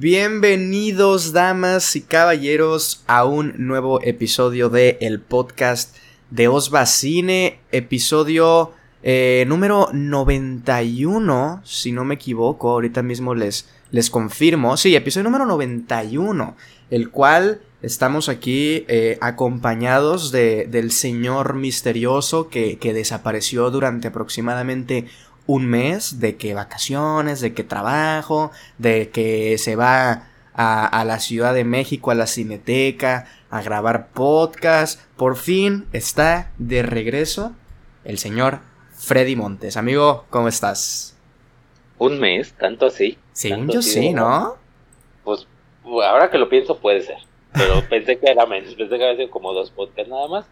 Bienvenidos, damas y caballeros, a un nuevo episodio de el podcast de Osva Cine, episodio eh, número 91, si no me equivoco, ahorita mismo les, les confirmo. Sí, episodio número 91, el cual estamos aquí eh, acompañados de, del señor misterioso que, que desapareció durante aproximadamente un mes de que vacaciones, de que trabajo, de que se va a, a, la Ciudad de México, a la Cineteca, a grabar podcast. Por fin está de regreso el señor Freddy Montes. Amigo, ¿cómo estás? Un mes, tanto así. Sí, yo sí, ¿no? Pues ahora que lo pienso puede ser. Pero pensé que era menos, pensé que había sido como dos podcasts nada más.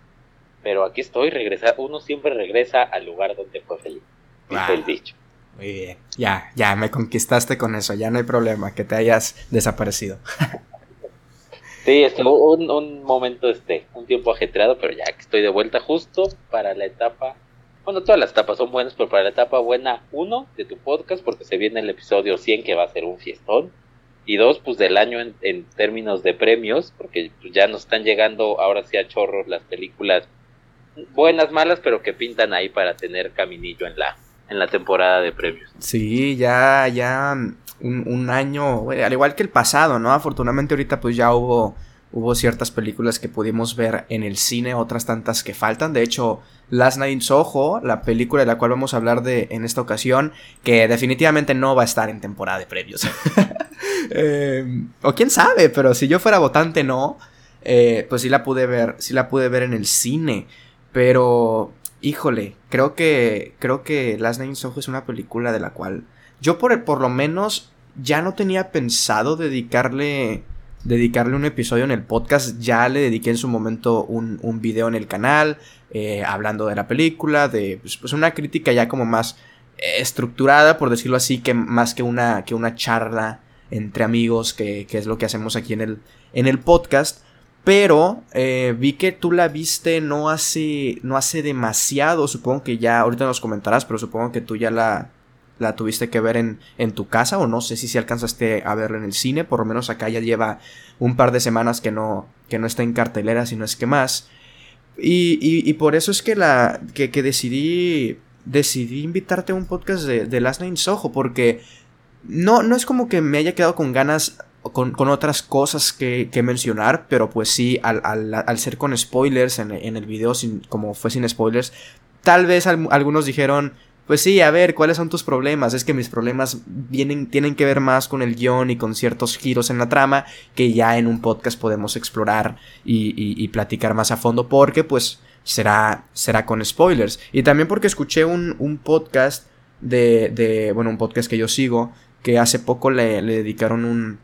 Pero aquí estoy, regresa, uno siempre regresa al lugar donde fue feliz. Dice el dicho. Muy bien. Ya, ya, me conquistaste con eso, ya no hay problema que te hayas desaparecido. sí, estuvo un, un momento, este, un tiempo ajetreado, pero ya que estoy de vuelta justo para la etapa bueno, todas las etapas son buenas, pero para la etapa buena, uno, de tu podcast, porque se viene el episodio 100 que va a ser un fiestón. Y dos, pues del año en, en términos de premios, porque pues, ya nos están llegando ahora sí a chorros las películas buenas, malas, pero que pintan ahí para tener caminillo en la, en la temporada de premios. Sí, ya, ya un, un año, al igual que el pasado, ¿no? Afortunadamente ahorita pues ya hubo Hubo ciertas películas que pudimos ver en el cine, otras tantas que faltan. De hecho, Last Night in Soho, la película de la cual vamos a hablar de, en esta ocasión, que definitivamente no va a estar en temporada de previos. eh, o quién sabe, pero si yo fuera votante, no. Eh, pues sí la pude ver, sí la pude ver en el cine. Pero, híjole, creo que, creo que Last Night in es una película de la cual yo por, por lo menos ya no tenía pensado dedicarle dedicarle un episodio en el podcast. Ya le dediqué en su momento un, un video en el canal, eh, hablando de la película, de pues, pues, una crítica ya como más estructurada, por decirlo así, que más que una, que una charla entre amigos, que, que, es lo que hacemos aquí en el, en el podcast. Pero eh, vi que tú la viste no hace, no hace demasiado, supongo que ya, ahorita nos comentarás, pero supongo que tú ya la, la tuviste que ver en, en tu casa o no sé si, si alcanzaste a verla en el cine, por lo menos acá ya lleva un par de semanas que no, que no está en cartelera, si no es que más. Y, y, por eso es que, la, que, que, decidí, decidí invitarte a un podcast de, de Last Night Soho, porque no, no es como que me haya quedado con ganas con, otras cosas que, mencionar, pero pues sí, al, ser con spoilers en, el video, sin, como fue sin spoilers, tal vez al, algunos dijeron, pues sí, a ver, ¿cuáles son tus problemas? Es que mis problemas tienen que ver más con el guion y con ciertos giros en la trama que ya en un podcast podemos explorar y, platicar más a fondo porque pues será, será con spoilers. Y también porque escuché un, podcast de, bueno, un podcast que yo sigo que hace poco le dedicaron un,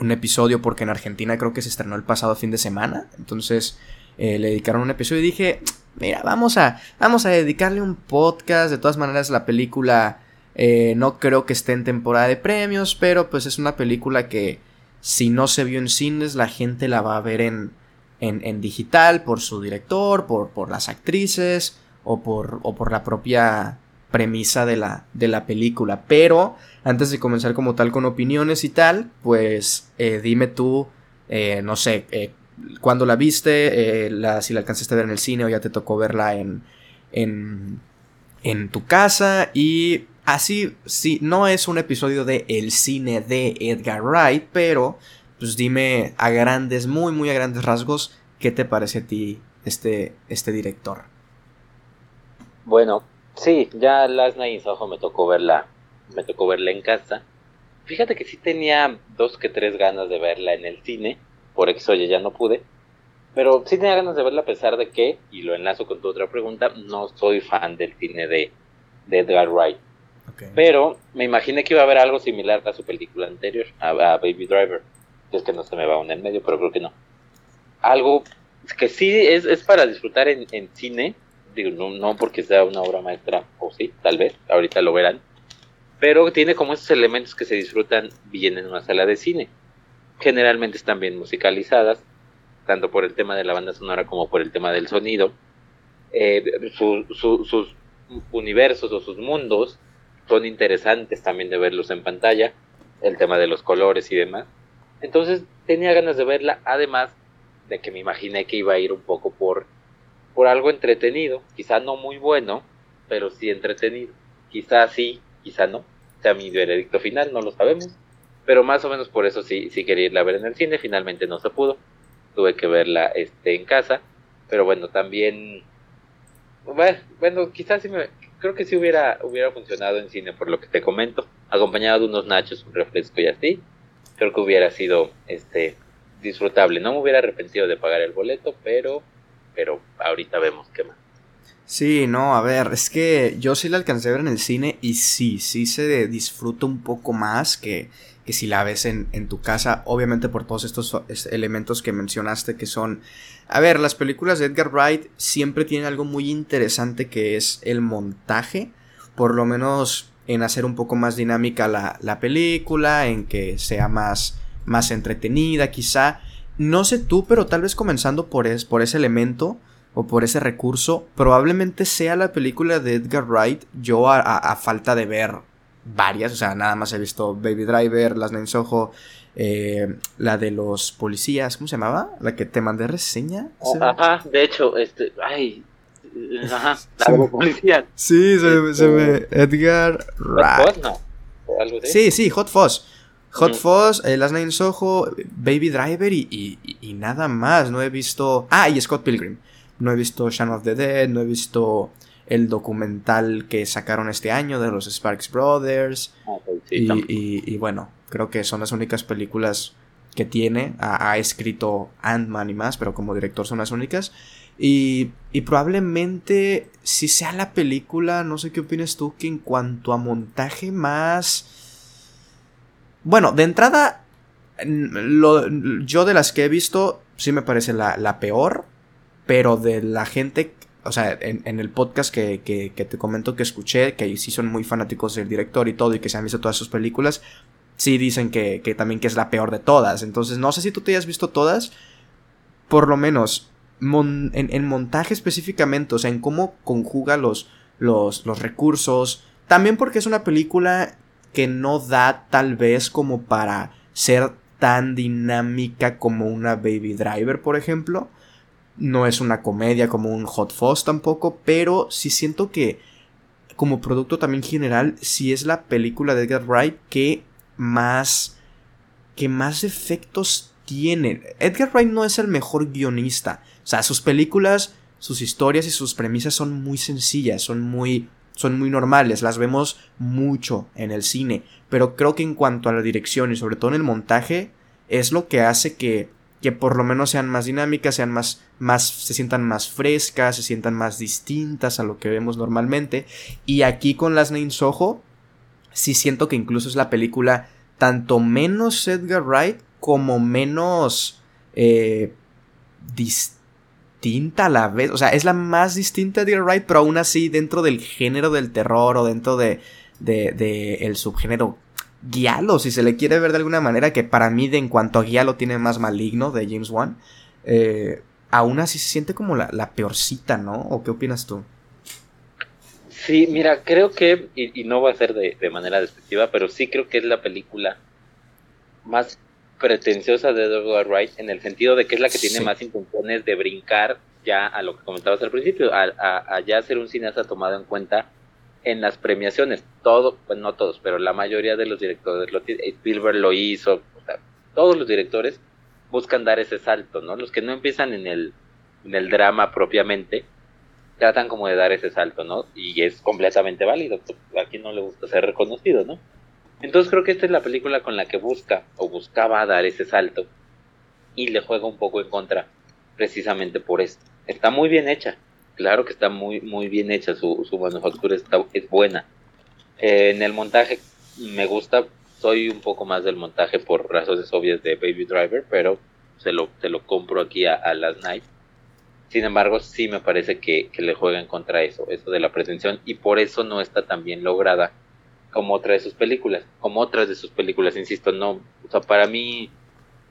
un episodio porque en Argentina creo que se estrenó el pasado fin de semana. Entonces eh, le dedicaron un episodio y dije, mira, vamos a, vamos a dedicarle un podcast. De todas maneras, la película eh, no creo que esté en temporada de premios, pero pues es una película que si no se vio en cines, la gente la va a ver en, en, en digital por su director, por, por las actrices o por, o por la propia premisa de la, de la película. Pero antes de comenzar como tal con opiniones y tal, pues eh, dime tú, eh, no sé, eh, cuando la viste, eh, si la alcanzaste a ver en el cine o ya te tocó verla en, en, tu casa. Y así, sí, no es un episodio de El cine de Edgar Wright, pero pues dime a grandes, muy, muy a grandes rasgos, ¿qué te parece a ti este, este director? Bueno, sí, ya Last Night in me tocó verla, me tocó verla en casa. Fíjate que sí tenía dos que tres ganas de verla en el cine por X oye ya no pude. Pero sí tenía ganas de verla a pesar de que, y lo enlazo con tu otra pregunta, no soy fan del cine de, de Edgar Wright. Okay. Pero me imaginé que iba a haber algo similar a su película anterior, a, a Baby Driver. Es que no se me va aún en medio, pero creo que no. Algo que sí es, es para disfrutar en, en, cine, digo, no, no porque sea una obra maestra, o sí, tal vez, ahorita lo verán, pero tiene como esos elementos que se disfrutan bien en una sala de cine generalmente están bien musicalizadas, tanto por el tema de la banda sonora como por el tema del sonido. Eh, su, su, sus universos o sus mundos son interesantes también de verlos en pantalla, el tema de los colores y demás. Entonces tenía ganas de verla, además de que me imaginé que iba a ir un poco por, por algo entretenido, quizá no muy bueno, pero sí entretenido. Quizá sí, quizá no, sea mi veredicto final, no lo sabemos. Pero más o menos por eso sí, sí quería irla a ver en el cine, finalmente no se pudo. Tuve que verla este, en casa. Pero bueno, también. Bueno, quizás sí me. Creo que sí hubiera, hubiera funcionado en cine, por lo que te comento. Acompañado de unos nachos, un refresco y así. Creo que hubiera sido este disfrutable. No me hubiera arrepentido de pagar el boleto, pero. Pero ahorita vemos qué más. Sí, no, a ver, es que yo sí la alcancé a ver en el cine y sí, sí se disfruta un poco más que, que si la ves en, en, tu casa, obviamente por todos estos elementos que mencionaste que son... A ver, las películas de Edgar Wright siempre tienen algo muy interesante que es el montaje, por lo menos en hacer un poco más dinámica la, la película, en que sea más, más entretenida quizá. No sé tú, pero tal vez comenzando por, es, por ese elemento, o por ese recurso, probablemente sea la película de Edgar Wright. Yo a, falta de ver varias, o sea, nada más he visto Baby Driver, Las Nine Soho, eh, la de los policías, ¿cómo se llamaba? La que te mandé reseña. Oh, ajá, de hecho, este, ay, ajá, la de los policías. Sí, se, me, este, Edgar Wright. no? Sí, sí, Hot Fuzz. Hot Fuzz, eh, Las Nine Soho, Baby Driver y, y, y, nada más. No he visto. Ah, y Scott Pilgrim. No he visto Shaun of the Dead, no he visto el documental que sacaron este año de los Sparks Brothers. Ah, y, bueno, creo que son las únicas películas que tiene. Ha, escrito Ant-Man y más, pero como director son las únicas. Y, y, probablemente si sea la película, no sé qué opinas tú, que en cuanto a montaje más... Bueno, de entrada, lo, yo de las que he visto, sí me parece la, la peor pero de la gente, o sea, en, el podcast que, te comento que escuché, que sí son muy fanáticos del director y todo, y que se han visto todas sus películas, sí dicen que, también que es la peor de todas. Entonces, no sé si tú te hayas visto todas, por lo menos en, montaje específicamente, o sea, en cómo conjuga los recursos. También porque es una película que no da tal vez como para ser tan dinámica como una Baby Driver, por ejemplo. No es una comedia como un Hot Fuzz tampoco, pero sí siento que como producto también general, sí es la película de Edgar Wright que más que más efectos tiene. Edgar Wright no es el mejor guionista. O sea, sus películas, sus historias y sus premisas son muy sencillas, son muy son muy normales, las vemos mucho en el cine, pero creo que en cuanto a la dirección y sobre todo en el montaje es lo que hace que que por lo menos sean más dinámicas, sean más, más, se sientan más frescas, se sientan más distintas a lo que vemos normalmente. Y aquí con Las Nine Soho, sí siento que incluso es la película tanto menos Edgar Wright como menos eh, distinta a la vez. O sea, es la más distinta de Edgar Wright, pero aún así dentro del género del terror o dentro de, de, de el subgénero Guialo, si se le quiere ver de alguna manera, que para mí de en cuanto a Guialo tiene más maligno de James Wan, eh, aún así se siente como la, peorcita, ¿no? ¿O qué opinas tú? Sí, mira, creo que, y, no va a ser de, manera despectiva, pero sí creo que es la película más pretenciosa de Edward Wright en el sentido de que es la que tiene más intenciones de brincar ya a lo que comentabas al principio, a, a ya ser un cineasta tomado en cuenta en las premiaciones, todo, pues no todos, pero la mayoría de los directores, lo, Spielberg lo hizo, todos los directores buscan dar ese salto, ¿no? Los que no empiezan en el, en el drama propiamente, tratan como de dar ese salto, ¿no? Y es completamente válido, a quien no le gusta ser reconocido, ¿no? Entonces creo que esta es la película con la que busca o buscaba dar ese salto y le juega un poco en contra precisamente por esto. Está muy bien hecha, claro que está muy, muy bien hecha, su, su manufactura está, es buena. Eh, en el montaje me gusta, soy un poco más del montaje por razones obvias de Baby Driver, pero se lo, se lo compro aquí a, a Last Night. Sin embargo, sí me parece que, que le juegan contra eso, eso de la pretensión, y por eso no está tan bien lograda como otra de sus películas, como otras de sus películas, insisto, no, o sea, para mí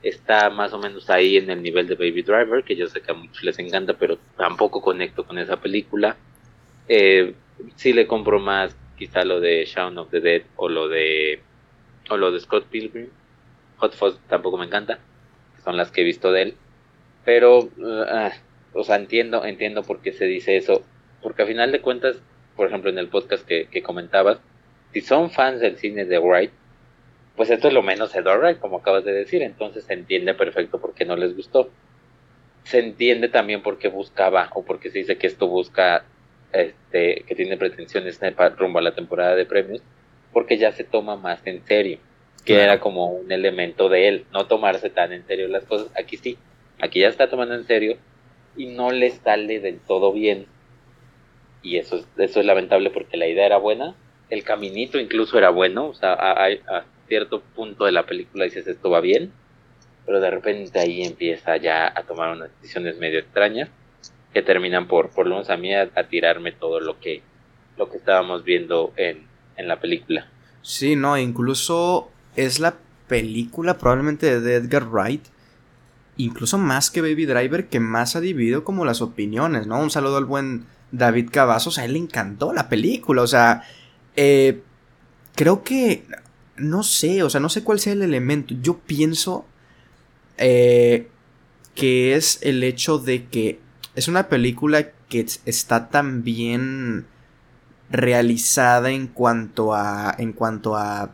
está más o menos ahí en el nivel de Baby Driver, que yo sé que a muchos les encanta, pero tampoco conecto con esa película. Eh, sí le compro más quizá lo de Shaun of the Dead o lo de o lo de Scott Pilgrim, Hot Fuzz tampoco me encanta, son las que he visto de él. Pero, uh, o sea, entiendo, entiendo por qué se dice eso. Porque a final de cuentas, por ejemplo, en el podcast que, que comentabas, si son fans del cine de Wright, pues esto es lo menos Edward Wright, como acabas de decir. Entonces se entiende perfecto por qué no les gustó. Se entiende también por qué buscaba, o porque se dice que esto busca, este, que tiene pretensiones rumbo a la temporada de premios, porque ya se toma más en serio que era como un elemento de él, no tomarse tan en serio las cosas. Aquí sí, aquí ya está tomando en serio y no le sale del todo bien. Y eso es, eso es lamentable porque la idea era buena, el caminito incluso era bueno, o sea, a cierto punto de la película dices esto va bien, pero de repente ahí empieza ya a tomar unas decisiones medio extrañas que terminan por, por lo menos a mí, a, tirarme todo lo que, lo que estábamos viendo en, en la película. Sí, no, incluso es la película probablemente de Edgar Wright, incluso más que Baby Driver, que más ha dividido como las opiniones, ¿no? Un saludo al buen David Cavazos, a él le encantó la película, o sea, eh, creo que, no sé, o sea, no sé cuál sea el elemento, yo pienso eh, que es el hecho de que es una película que está tan bien realizada en cuanto a en cuanto a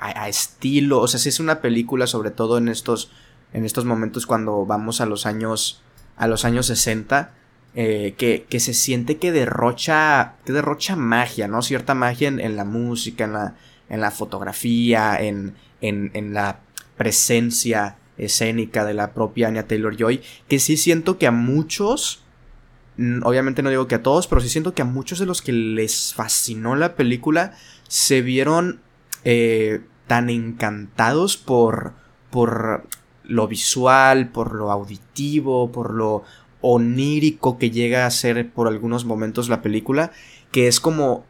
a, estilo. O sea, si es una película, sobre todo en estos, en estos momentos cuando vamos a los años, a los años 60. Eh, que, que, se siente que derrocha, que derrocha magia, ¿no? Cierta magia en, la música, en la, en la fotografía, en, en, en, la presencia escénica de la propia Anya Taylor Joy, que sí siento que a muchos, obviamente no digo que a todos, pero sí siento que a muchos de los que les fascinó la película se vieron eh, tan encantados por, por lo visual, por lo auditivo, por lo onírico que llega a ser por algunos momentos la película, que es como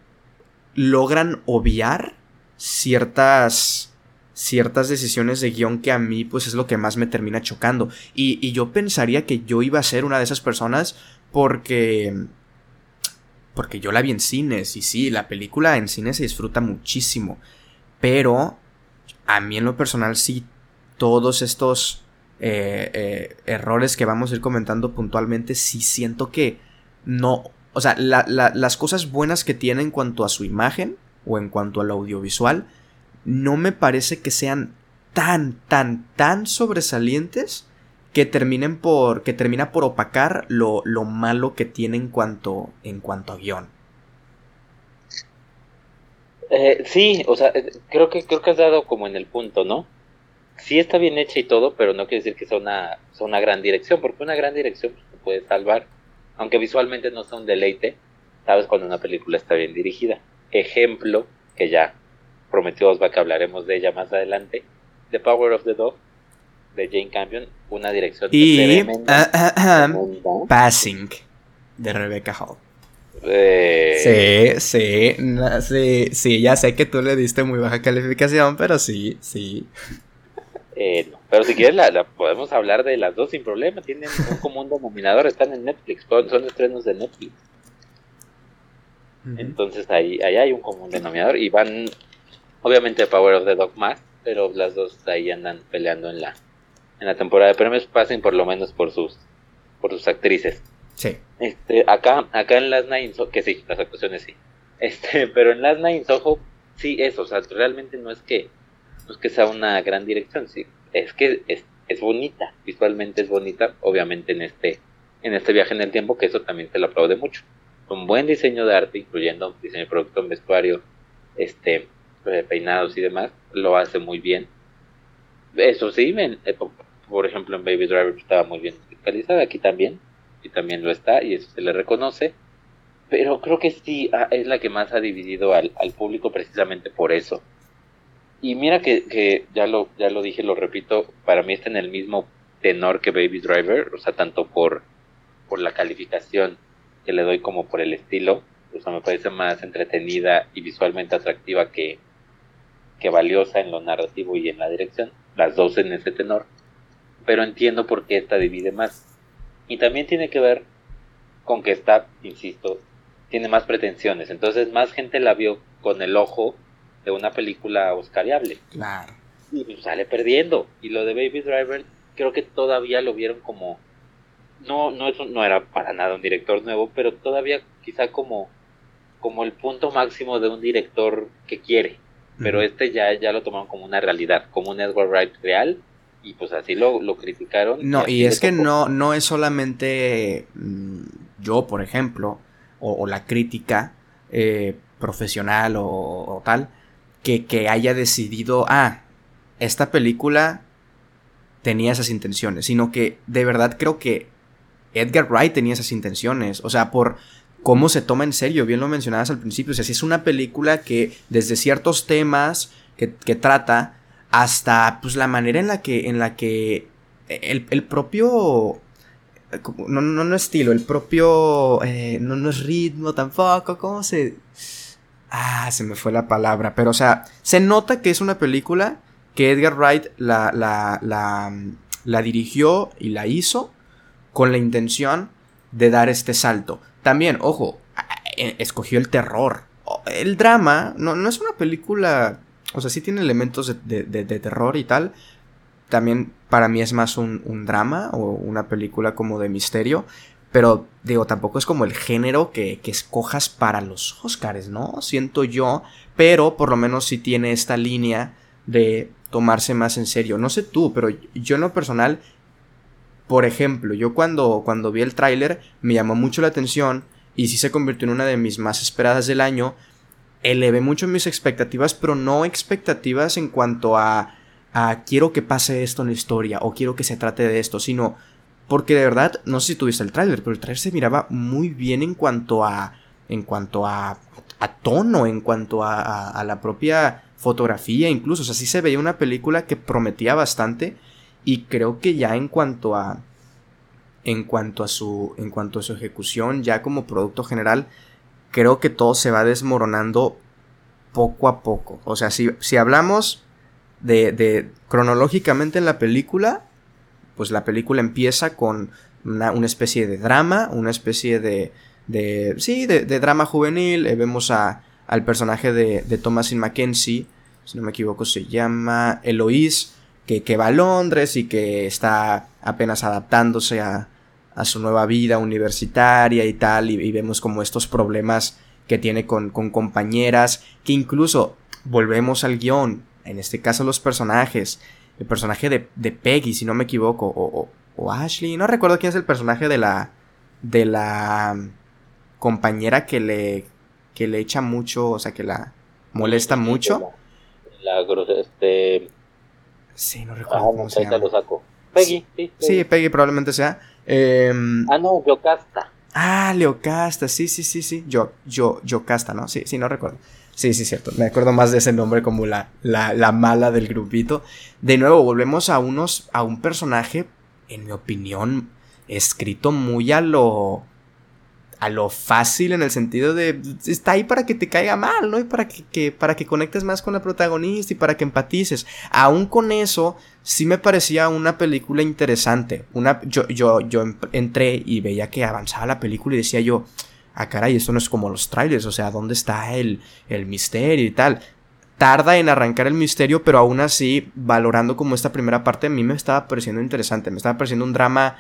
logran obviar ciertas ciertas decisiones de guion que a mí pues es lo que más me termina chocando. Y, y yo pensaría que yo iba a ser una de esas personas porque porque yo la vi en cines. Y sí, la película en cine se disfruta muchísimo, pero a mí en lo personal sí, todos estos eh, eh, errores que vamos a ir comentando puntualmente, sí siento que no, o sea, las cosas buenas que tiene en cuanto a su imagen o en cuanto al audiovisual, no me parece que sean tan, tan, tan sobresalientes que terminen por, que termina por opacar lo, lo malo que tiene en cuanto, en cuanto a guion. Eh, sí, o sea, eh, creo que creo que has dado como en el punto, ¿no? Sí está bien hecha y todo, pero no quiere decir que sea una, sea una gran dirección, porque una gran dirección pues, te puede salvar, aunque visualmente no sea un deleite, sabes cuando una película está bien dirigida. Ejemplo, que ya prometió Osva que hablaremos de ella más adelante, The Power of the Dog, de Jane Campion, una dirección y ah, ah, ah, Passing de Rebecca Hall. Sí, sí, sí, sí, ya sé que tú le diste muy baja calificación, pero sí, sí. Eh, no, pero si quieres la, podemos hablar de las dos sin problema, tienen un común denominador, están en Netflix, son estrenos de Netflix. Entonces ahí, ahí hay un común denominador y van, obviamente Power of the Dog más, pero las dos ahí andan peleando en la, en la temporada de premios, pasen por lo menos por sus, por sus actrices. Sí. Este, acá, acá en Last Night que sí, las actuaciones sí. Este, pero en Last Night in sí eso, o sea, realmente no es que, no es que sea una gran dirección, sí, es que es, es bonita, visualmente es bonita, obviamente en este, en este viaje en el tiempo, que eso también se lo aplaude mucho. Un buen diseño de arte, incluyendo diseño de producto, vestuario, este, eh, peinados y demás, lo hace muy bien. Eso sí, ven, eh, por ejemplo en Baby Driver estaba muy bien fiscalizada, aquí también, y también lo está, y eso se le reconoce. Pero creo que sí ah, es la que más ha dividido al, público precisamente por eso. Y mira que, ya, lo, ya lo dije, lo repito, para mí está en el mismo tenor que Baby Driver, o sea, tanto por, por la calificación que le doy como por el estilo. O sea, me parece más entretenida y visualmente atractiva que, que valiosa en lo narrativo y en la dirección. Las dos en ese tenor. Pero entiendo por qué esta divide más. Y también tiene que ver con que está, insisto, tiene más pretensiones. Entonces más gente la vio con el ojo de una película oscariable. Claro. y sale perdiendo. Y lo de Baby Driver creo que todavía lo vieron como no no eso no era para nada un director nuevo, pero todavía quizá como como el punto máximo de un director que quiere. Pero este ya, ya lo tomaron como una realidad, como un Edward Wright real, y pues así lo, lo criticaron. No, y, es que no, no es solamente mm, yo, por ejemplo, o, la crítica eh, profesional o, tal, que, que, haya decidido, ah, esta película tenía esas intenciones, sino que de verdad creo que Edgar Wright tenía esas intenciones, o sea, por cómo se toma en serio, bien lo mencionabas al principio, o sea, si es una película que desde ciertos temas que, trata hasta pues la manera en la que en la que el, propio no, no, no estilo, el propio eh, no, no es ritmo tampoco, ¿cómo se ah, se me fue la palabra, pero o sea, se nota que es una película que Edgar Wright la, la, la, la dirigió y la hizo con la intención de dar este salto. También, ojo, e, escogió el terror. El drama no, no es una película, o sea, sí tiene elementos de, terror y tal. También para mí es más un, drama o una película como de misterio. Pero digo, tampoco es como el género que, que, escojas para los Oscars, ¿no? Siento yo. Pero por lo menos sí tiene esta línea de tomarse más en serio. No sé tú, pero yo en lo personal por ejemplo, yo cuando, cuando vi el tráiler me llamó mucho la atención y sí se convirtió en una de mis más esperadas del año. Elevé mucho mis expectativas, pero no expectativas en cuanto a, a quiero que pase esto en la historia o quiero que se trate de esto, sino porque de verdad, no sé si tuviste el tráiler, pero el tráiler se miraba muy bien en cuanto a en cuanto a, a tono, en cuanto a, a, la propia fotografía, incluso, o sea, sí se veía una película que prometía bastante y creo que ya en cuanto a en cuanto a su en cuanto a su ejecución ya como producto general creo que todo se va desmoronando poco a poco. O sea si, si hablamos de, de, cronológicamente en la película pues la película empieza con una, una especie de drama una especie de de sí de, drama juvenil. Eh, vemos a, al personaje de, de Thomasin Mackenzie si no me equivoco se llama Eloise que, va a Londres y que está apenas adaptándose a, su nueva vida universitaria y tal, y, vemos como estos problemas que tiene con, compañeras, que incluso volvemos al guion, en este caso los personajes, el personaje de, Peggy, si no me equivoco, o, o, Ashley, no recuerdo quién es el personaje de la, de la compañera que le, que le echa mucho, o sea, que la molesta mucho. La, este, Sí, no recuerdo cómo se llama. lo saco. Peggy, sí. Sí, Peggy probablemente sea. Em, ah, no, Yocasta. Ah, Leocasta, sí, sí, sí, sí. Yo, yo, Yocasta, ¿no? Sí, sí, no recuerdo. Sí, sí, cierto. Me acuerdo más de ese nombre como la, la, la mala del grupito. De nuevo, volvemos a unos, a un personaje, en mi opinión, escrito muy a lo a lo fácil en el sentido de está ahí para que te caiga mal, ¿no? Y para que, para que conectes más con la protagonista y para que empatices. Aún con eso, sí me parecía una película interesante. Una, yo, yo, yo entré y veía que avanzaba la película y decía yo, ah caray, esto no es como los trailers, o sea, ¿dónde está el, el misterio y tal? tarda en arrancar el misterio, pero aún así, valorando como esta primera parte, a mí me estaba pareciendo interesante, me estaba pareciendo un drama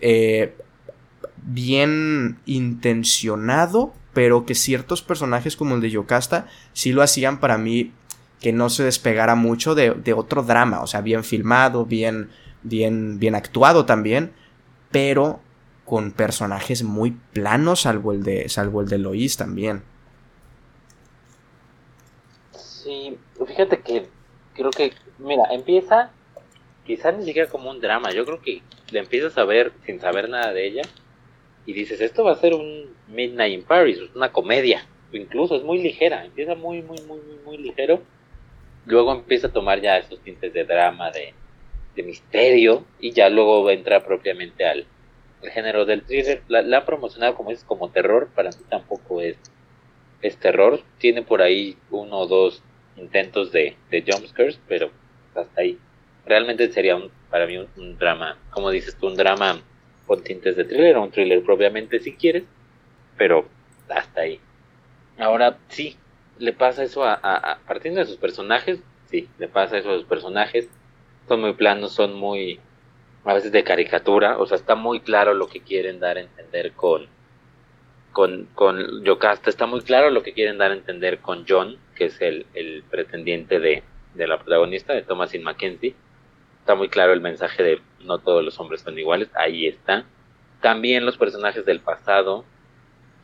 eh, bien intencionado, pero que ciertos personajes como el de Yocasta sí lo hacían para mí que no se despegara mucho de, otro drama, o sea, bien filmado, bien, bien, bien actuado también, pero con personajes muy planos, salvo el de, salvo el de Lois también. Sí, fíjate que creo que, mira, empieza quizás ni siquiera como un drama, yo creo que le empiezas a ver sin saber nada de ella y dices, esto va a ser un Midnight in Paris, una comedia, incluso es muy ligera, empieza muy, muy, muy, muy, muy ligero, luego empieza a tomar ya esos tintes de drama, de, misterio, y ya luego entra propiamente al, género del thriller. La, ha promocionado como es como terror, para mí tampoco es, es terror, tiene por ahí uno o dos intentos de, de jumpscares, pero hasta ahí. Realmente sería un, para mí un drama, como dices tú, un drama con tintes de thriller, o un thriller propiamente si quieres, pero hasta ahí. Ahora sí, le pasa eso a, a, partiendo de sus personajes, sí, le pasa eso a los personajes. Son muy planos, son muy, a veces de caricatura, o sea, está muy claro lo que quieren dar a entender con, con, con Yocasta, está muy claro lo que quieren dar a entender con John, que es el, el pretendiente de, de la protagonista, de Thomasin Mackenzie. Está muy claro el mensaje de no todos los hombres son iguales, ahí está. También los personajes del pasado,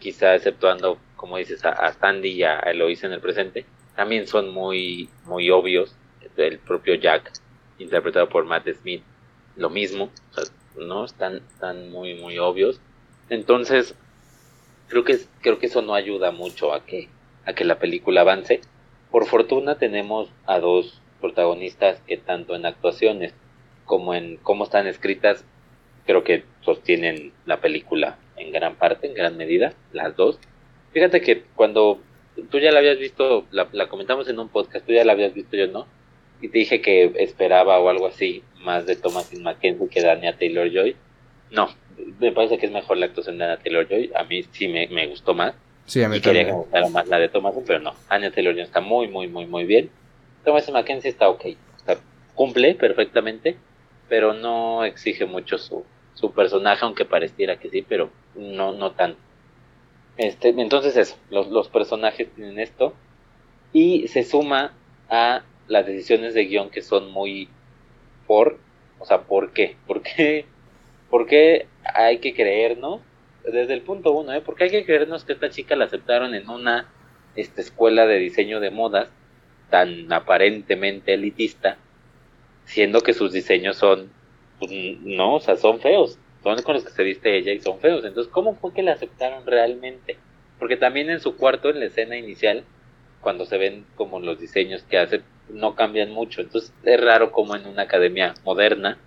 quizá exceptuando, como dices, a, Sandy y a Eloise en el presente, también son muy, muy obvios. El propio Jack, interpretado por Matt Smith, lo mismo, no están, están muy, muy obvios. Entonces, creo que, creo que eso no ayuda mucho a que, a que la película avance. Por fortuna tenemos a dos protagonistas que tanto en actuaciones como en cómo están escritas, creo que sostienen la película en gran parte, en gran medida, las dos. Fíjate que cuando tú ya la habías visto, la, la comentamos en un podcast, tú ya la habías visto, yo no, y te dije que esperaba o algo así más de Thomas Mackenzie que Dania Taylor Joy. No, me parece que es mejor la actuación de Anya Taylor Joy. A mí sí me, me gustó más. Sí, a mí y quería que me gustara más la de Thomas, pero no. Anya Taylor Joy está muy, muy, muy, muy bien. Thomas Mackenzie está ok. cumple perfectamente, pero no exige mucho su, personaje, aunque pareciera que sí, pero no, no tanto. Este, entonces eso, los, personajes tienen esto y se suma a las decisiones de guion que son muy por, o sea, ¿por qué? ¿Por qué, por qué hay que creernos? Desde el punto uno, ¿eh? ¿Por qué hay que creernos que esta chica la aceptaron en una esta escuela de diseño de modas tan aparentemente elitista, siendo que sus diseños son, pues, no, o sea, son feos, son con los que se viste ella y son feos. Entonces, ¿cómo fue que la aceptaron realmente? Porque también en su cuarto, en la escena inicial, cuando se ven como los diseños que hace, no cambian mucho. Entonces es raro como en una academia moderna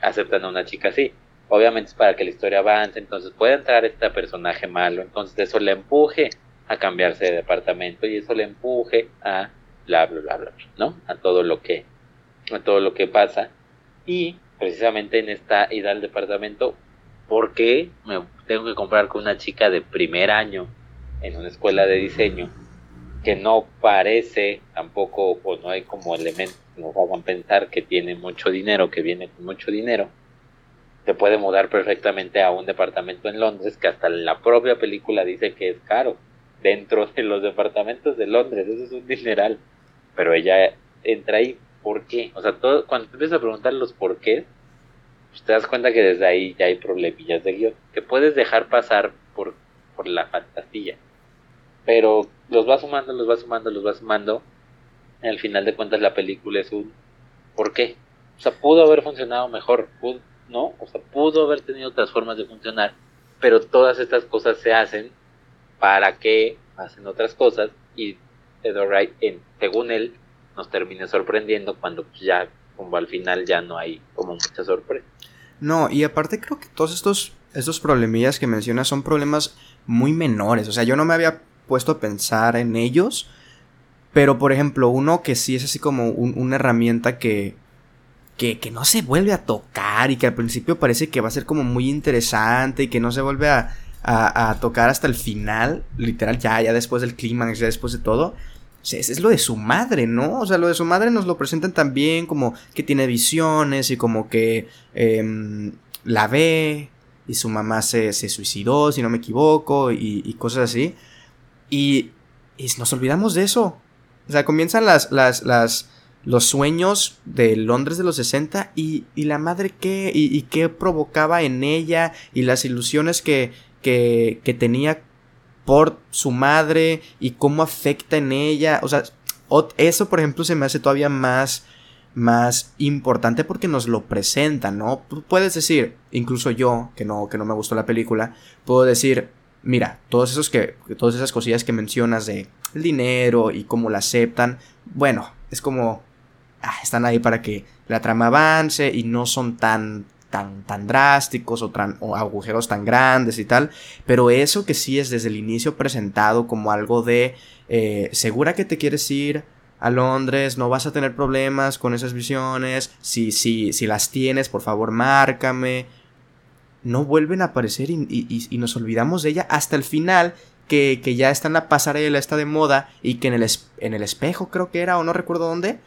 aceptan a una chica así. Obviamente es para que la historia avance, entonces puede entrar este personaje malo, entonces eso le empuje a cambiarse de departamento y eso le empuje a bla bla bla bla, ¿no? A todo lo que a todo lo que pasa. Y precisamente en esta ida al departamento, ¿por qué me tengo que comprar con una chica de primer año en una escuela de diseño que no parece tampoco, o no hay como elementos que nos hagan pensar que tiene mucho dinero, que viene con mucho dinero, se puede mudar perfectamente a un departamento en Londres que hasta la propia película dice que es caro dentro de los departamentos de Londres, eso es un dineral, pero ella entra ahí, ¿por qué? O sea, todo, cuando te empiezas a preguntar los por qué, pues te das cuenta que desde ahí ya hay problemillas de guion, que puedes dejar pasar por, por la fantasía pero los va sumando, los va sumando, los va sumando. Al final de cuentas la película es un ¿por qué? O sea, pudo haber funcionado mejor, ¿no? O sea, pudo haber tenido otras formas de funcionar, pero todas estas cosas se hacen para que hacen otras cosas y Wright, en, según él, nos termine sorprendiendo cuando ya, como al final ya no hay como mucha sorpresa. No, y aparte creo que todos estos, estos problemillas que mencionas son problemas muy menores. O sea, yo no me había puesto a pensar en ellos. Pero, por ejemplo, uno que sí es así como una herramienta que, que, que, no se vuelve a tocar y que al principio parece que va a ser como muy interesante y que no se vuelve a, a, tocar hasta el final, literal, ya, ya después del clímax, ya después de todo. Es, es lo de su madre, ¿no? O sea, lo de su madre nos lo presentan también como que tiene visiones y como que em, la ve y su mamá se, se, suicidó, si no me equivoco, y, y cosas así. Y, nos olvidamos de eso. O sea, comienzan las, las, las, los sueños de Londres de los 60 y, y la madre qué, y, qué provocaba en ella y las ilusiones que, que, que tenía por su madre y cómo afecta en ella. O sea, eso por ejemplo se me hace todavía más, más importante porque nos lo presentan, ¿no? Puedes decir, incluso yo, que no, que no me gustó la película, puedo decir, mira, todos esos que, todas esas cosillas que mencionas de el dinero y cómo la aceptan, bueno, es como, ah, están ahí para que la trama avance y no son tan, tan, tan drásticos o, o agujeros tan grandes y tal, pero eso que sí es desde el inicio presentado como algo de, eh, segura que te quieres ir, a Londres, no vas a tener problemas con esas visiones, si, si, si las tienes, por favor, márcame, no vuelven a aparecer y, nos olvidamos de ella hasta el final, que, ya está en la pasarela, está de moda, y que en el, en el espejo creo que era, o no recuerdo dónde,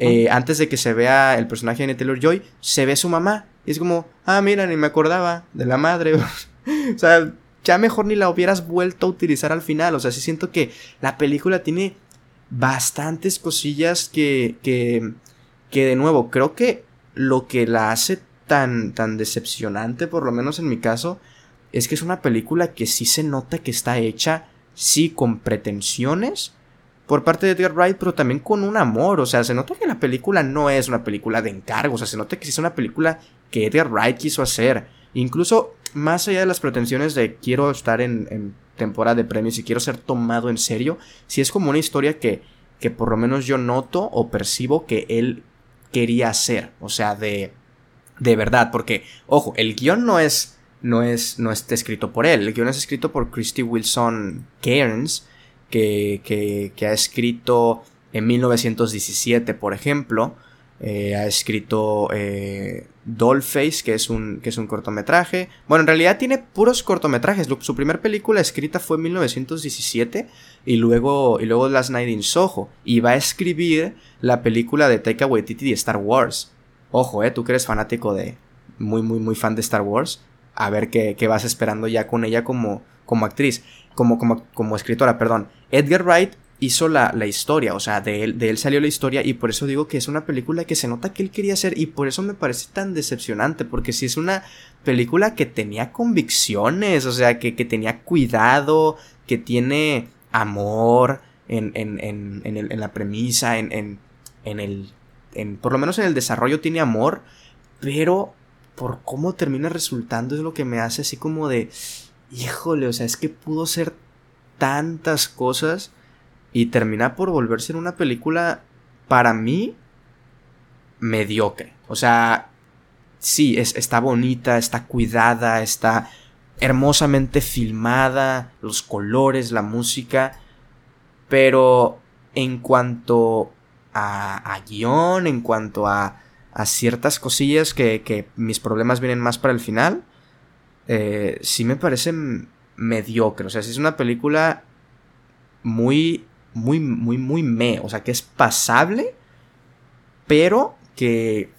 eh, antes de que se vea el personaje de Taylor Joy, se ve su mamá. Y es como, ah, mira, ni me acordaba de la madre. o sea, ya mejor ni la hubieras vuelto a utilizar al final. O sea, sí siento que la película tiene bastantes cosillas que, que, que de nuevo, creo que lo que la hace tan, tan decepcionante, por lo menos en mi caso, es que es una película que sí se nota que está hecha, sí, con pretensiones por parte de Edgar Wright, pero también con un amor. O sea, se nota que la película no es una película de encargo, o sea, se nota que es una película que Edgar Wright quiso hacer. Incluso más allá de las pretensiones de quiero estar en, temporada de premios y quiero ser tomado en serio, si es como una historia que, que por lo menos yo noto o percibo que él quería hacer, o sea, de, de verdad, porque, ojo, el guion no es, no es, no está escrito por él, el guion es escrito por Christy Wilson Cairns, que, ha escrito en 1917, por ejemplo, eh, ha escrito eh, Dollface, que es, un, que es un cortometraje. Bueno, en realidad tiene puros cortometrajes. Su primera película escrita fue en 1917 y luego, y luego Last Night in Soho. Y va a escribir la película de Taika Waititi de Star Wars. Ojo, eh, tú que eres fanático de... Muy, muy, muy fan de Star Wars. A ver qué, qué vas esperando ya con ella como, como actriz. Como, como, como escritora, perdón. Edgar Wright hizo la, historia, o sea, de él, de él salió la historia y por eso digo que es una película que se nota que él quería hacer y por eso me parece tan decepcionante, porque si es una película que tenía convicciones, o sea, que, tenía cuidado, que tiene amor en, en, en, en, la premisa, en, el, por lo menos en el desarrollo tiene amor, pero por cómo termina resultando es lo que me hace así como de, híjole, o sea, es que pudo ser tantas cosas y termina por volverse en una película, para mí, mediocre. O sea, sí, es, está bonita, está cuidada, está hermosamente filmada, los colores, la música, pero en cuanto a, a guion, en cuanto a, a ciertas cosillas que, que, mis problemas vienen más para el final, eh, sí me parece mediocre. O sea, sí es una película muy muy, muy, muy me. O sea, que es pasable, pero que,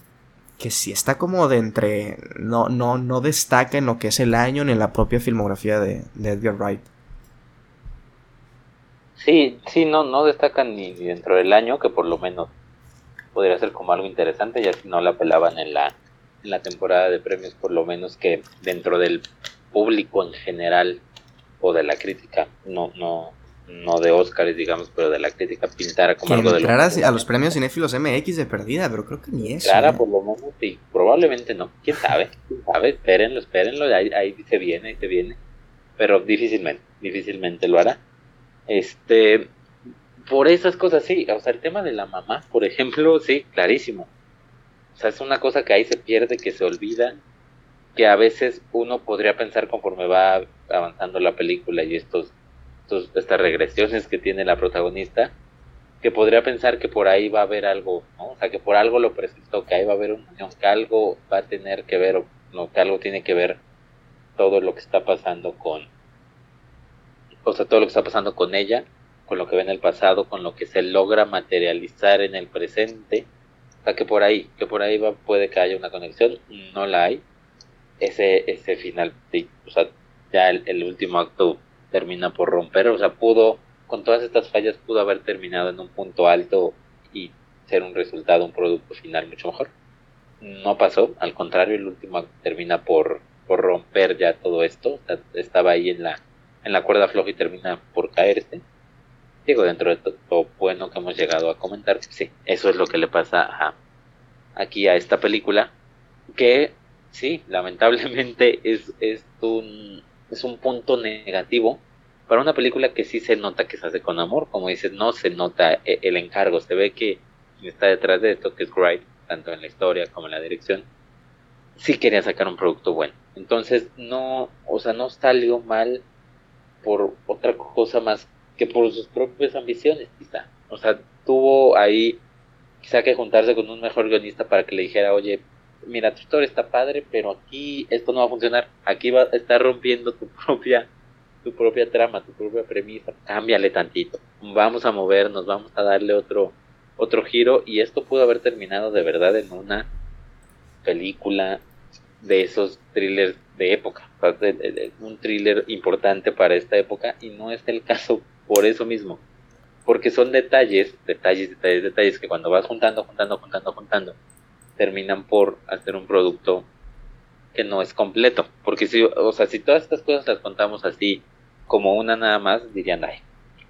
que sí está como de entre. No, no, no destaca en lo que es el año ni en la propia filmografía de, Edgar Wright. Sí, sí, no, no destaca ni, dentro del año, que por lo menos podría ser como algo interesante, ya si no la pelaban en la, en la temporada de premios, por lo menos que dentro del público en general o de la crítica no, no, no de Oscars, digamos, pero de la crítica pintara como algo de lo a los premios cinéfilos MX de perdida, pero creo que ni eso. Clara, ¿eh? por lo menos sí, probablemente no. ¿Quién sabe? ¿Quién sabe? Espérenlo, espérenlo, ahí, ahí se viene, ahí se viene. Pero difícilmente, difícilmente lo hará. Este, por esas cosas sí, o sea, el tema de la mamá, por ejemplo, sí, clarísimo. O sea, es una cosa que ahí se pierde, que se olvida, que a veces uno podría pensar conforme va avanzando la película y estos estas regresiones que tiene la protagonista, que podría pensar que por ahí va a haber algo, O sea, que por algo lo presentó, que ahí va a haber un que algo va a tener que ver, o que algo tiene que ver todo lo que está pasando con, o sea, todo lo que está pasando con ella, con lo que ve en el pasado, con lo que se logra materializar en el presente, o sea, que por ahí, que por ahí va, puede que haya una conexión, no la hay, ese, ese final, o sea, ya el último acto termina por romper, o sea, pudo, con todas estas fallas, pudo haber terminado en un punto alto y ser un resultado, un producto final mucho mejor. No pasó, al contrario, el último termina por, por romper ya todo esto, estaba ahí en la, en la cuerda floja y termina por caerse. Digo, dentro de todo bueno que hemos llegado a comentar, sí, eso es lo que le pasa a, aquí a esta película, que sí, lamentablemente es, es un es un punto negativo para una película que sí se nota que se hace con amor, como dices, no se nota e-, el encargo, se ve que está detrás de esto, que es Wright, tanto en la historia como en la dirección, sí quería sacar un producto bueno. Entonces no, o sea, no salió mal por otra cosa más que por sus propias ambiciones, quizá. O sea, tuvo ahí quizá que juntarse con un mejor guionista para que le dijera, oye, mira, tu historia está padre, pero aquí esto no va a funcionar. Aquí va a estar rompiendo tu propia, tu propia trama, tu propia premisa. Cámbiale tantito. Vamos a movernos, vamos a darle otro, otro giro. Y esto pudo haber terminado de verdad en una película de esos thrillers de época. Un thriller importante para esta época. Y no es el caso por eso mismo. Porque son detalles, detalles, detalles, detalles que cuando vas juntando, juntando, juntando, juntando terminan por hacer un producto que no es completo. Porque si, o sea, si todas estas cosas las contamos así, como una nada más, dirían, ay,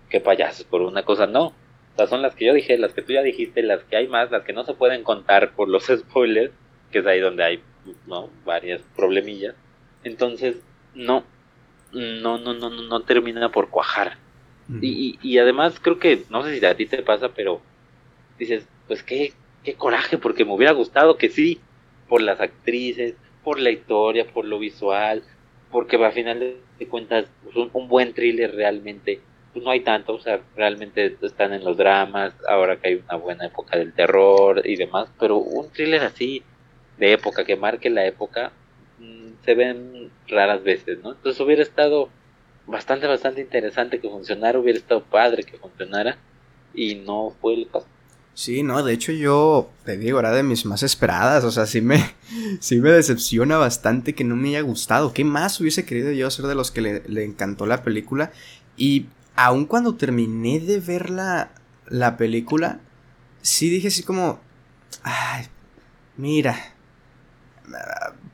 qué payasos, por una cosa no. O sea, son las que yo dije, las que tú ya dijiste, las que hay más, las que no se pueden contar por los spoilers, que es ahí donde hay, ¿no? Varias problemillas. Entonces, no, no, no, no, no, termina por cuajar. Y, y, además creo que, no sé si a ti te pasa, pero dices, pues qué, qué coraje, porque me hubiera gustado que sí, por las actrices, por la historia, por lo visual, porque a final de cuentas pues, un, buen thriller realmente pues no hay tanto, o sea, realmente están en los dramas, ahora que hay una buena época del terror y demás, pero un thriller así de época, que marque la época, mm, se ven raras veces, ¿no? Entonces hubiera estado bastante, bastante interesante que funcionara, hubiera estado padre que funcionara y no fue el caso. Sí, no, de hecho yo te digo, era de mis más esperadas, o sea, sí me, sí me decepciona bastante que no me haya gustado. ¿Qué más hubiese querido yo ser de los que le, encantó la película? Y aun cuando terminé de ver la, la película, sí dije así como, ay, mira,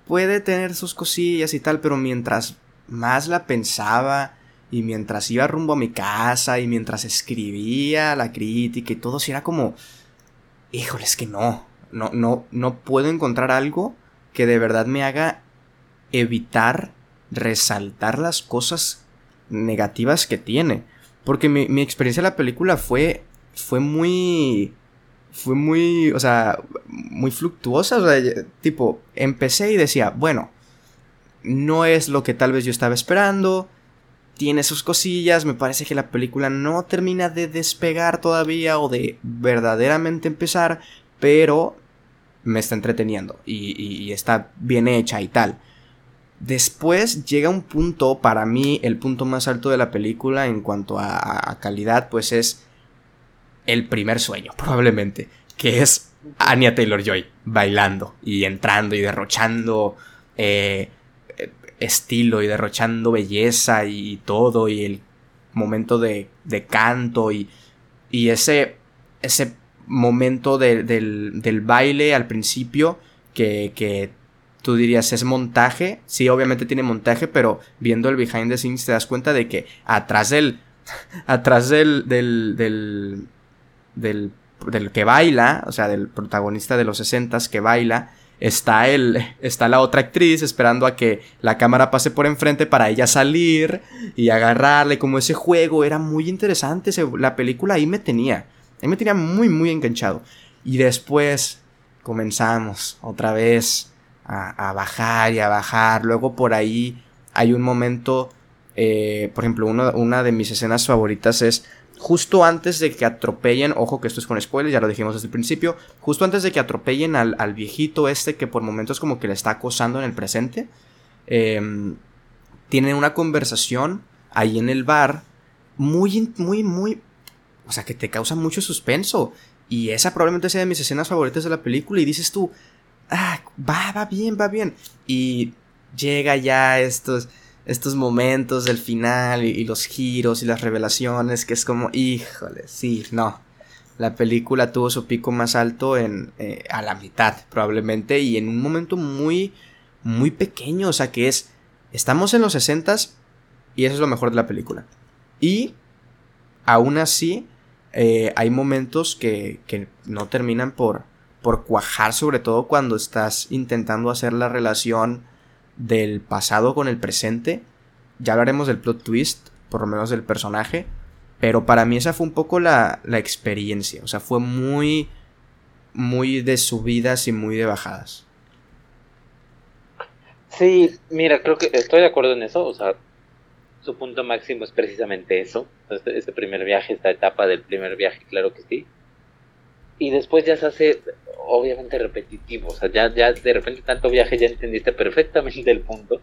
puede tener sus cosillas y tal, pero mientras más la pensaba y mientras iba rumbo a mi casa y mientras escribía la crítica y todo, si era como, híjole, es que no, no, no, no puedo encontrar algo que de verdad me haga evitar resaltar las cosas negativas que tiene. Porque mi, mi experiencia de la película fue, fue muy, fue muy, o sea, muy fluctuosa. O sea, tipo, empecé y decía, bueno, no es lo que tal vez yo estaba esperando tiene sus cosillas, me parece que la película no termina de despegar todavía o de verdaderamente empezar, pero me está entreteniendo y, está bien hecha y tal. Después llega un punto, para mí el punto más alto de la película en cuanto a, calidad, pues es el primer sueño, probablemente, que es Anya Taylor Joy bailando y entrando y derrochando eh, estilo y derrochando belleza y todo y el momento de, de canto y, y ese, ese momento del, del, baile al principio que, que tú dirías es montaje. Sí, obviamente tiene montaje, pero viendo el behind the scenes te das cuenta de que atrás del. atrás del. del. del. del, que baila, o sea, del protagonista de los 60 que baila, está el está la otra actriz esperando a que la cámara pase por enfrente para ella salir y agarrarle como ese juego era muy interesante la película ahí me tenía ahí me tenía muy muy enganchado. Y después comenzamos otra vez a, bajar y a bajar luego por ahí hay un momento eh, por ejemplo una de mis escenas favoritas es justo antes de que atropellen, ojo que esto es con spoilers, ya lo dijimos desde el principio, justo antes de que atropellen al, viejito este que por momentos como que le está acosando en el presente, em, tienen una conversación ahí en el bar muy, muy, muy, o sea, que te causa mucho suspenso. Y esa probablemente sea de mis escenas favoritas de la película y dices tú, ah, va, va bien, va bien. Y llega ya estos estos momentos del final y, los giros y las revelaciones que es como, híjole, sí, no. La película tuvo su pico más alto en, eh, a la mitad probablemente y en un momento muy, muy pequeño, o sea que es, estamos en los 60 y eso es lo mejor de la película. Y aún así eh, hay momentos que, que no terminan por, por cuajar, sobre todo cuando estás intentando hacer la relación del pasado con el presente. Ya hablaremos del plot twist, por lo menos del personaje. Pero para mí esa fue un poco la, la experiencia. O sea, fue muy, muy de subidas y muy de bajadas. Sí, mira, creo que estoy de acuerdo en eso. O sea, su punto máximo es precisamente eso. Este, este, primer viaje, esta etapa del primer viaje, claro que sí. Y después ya se hace obviamente repetitivo. O sea, ya, ya de repente tanto viaje ya entendiste perfectamente el punto.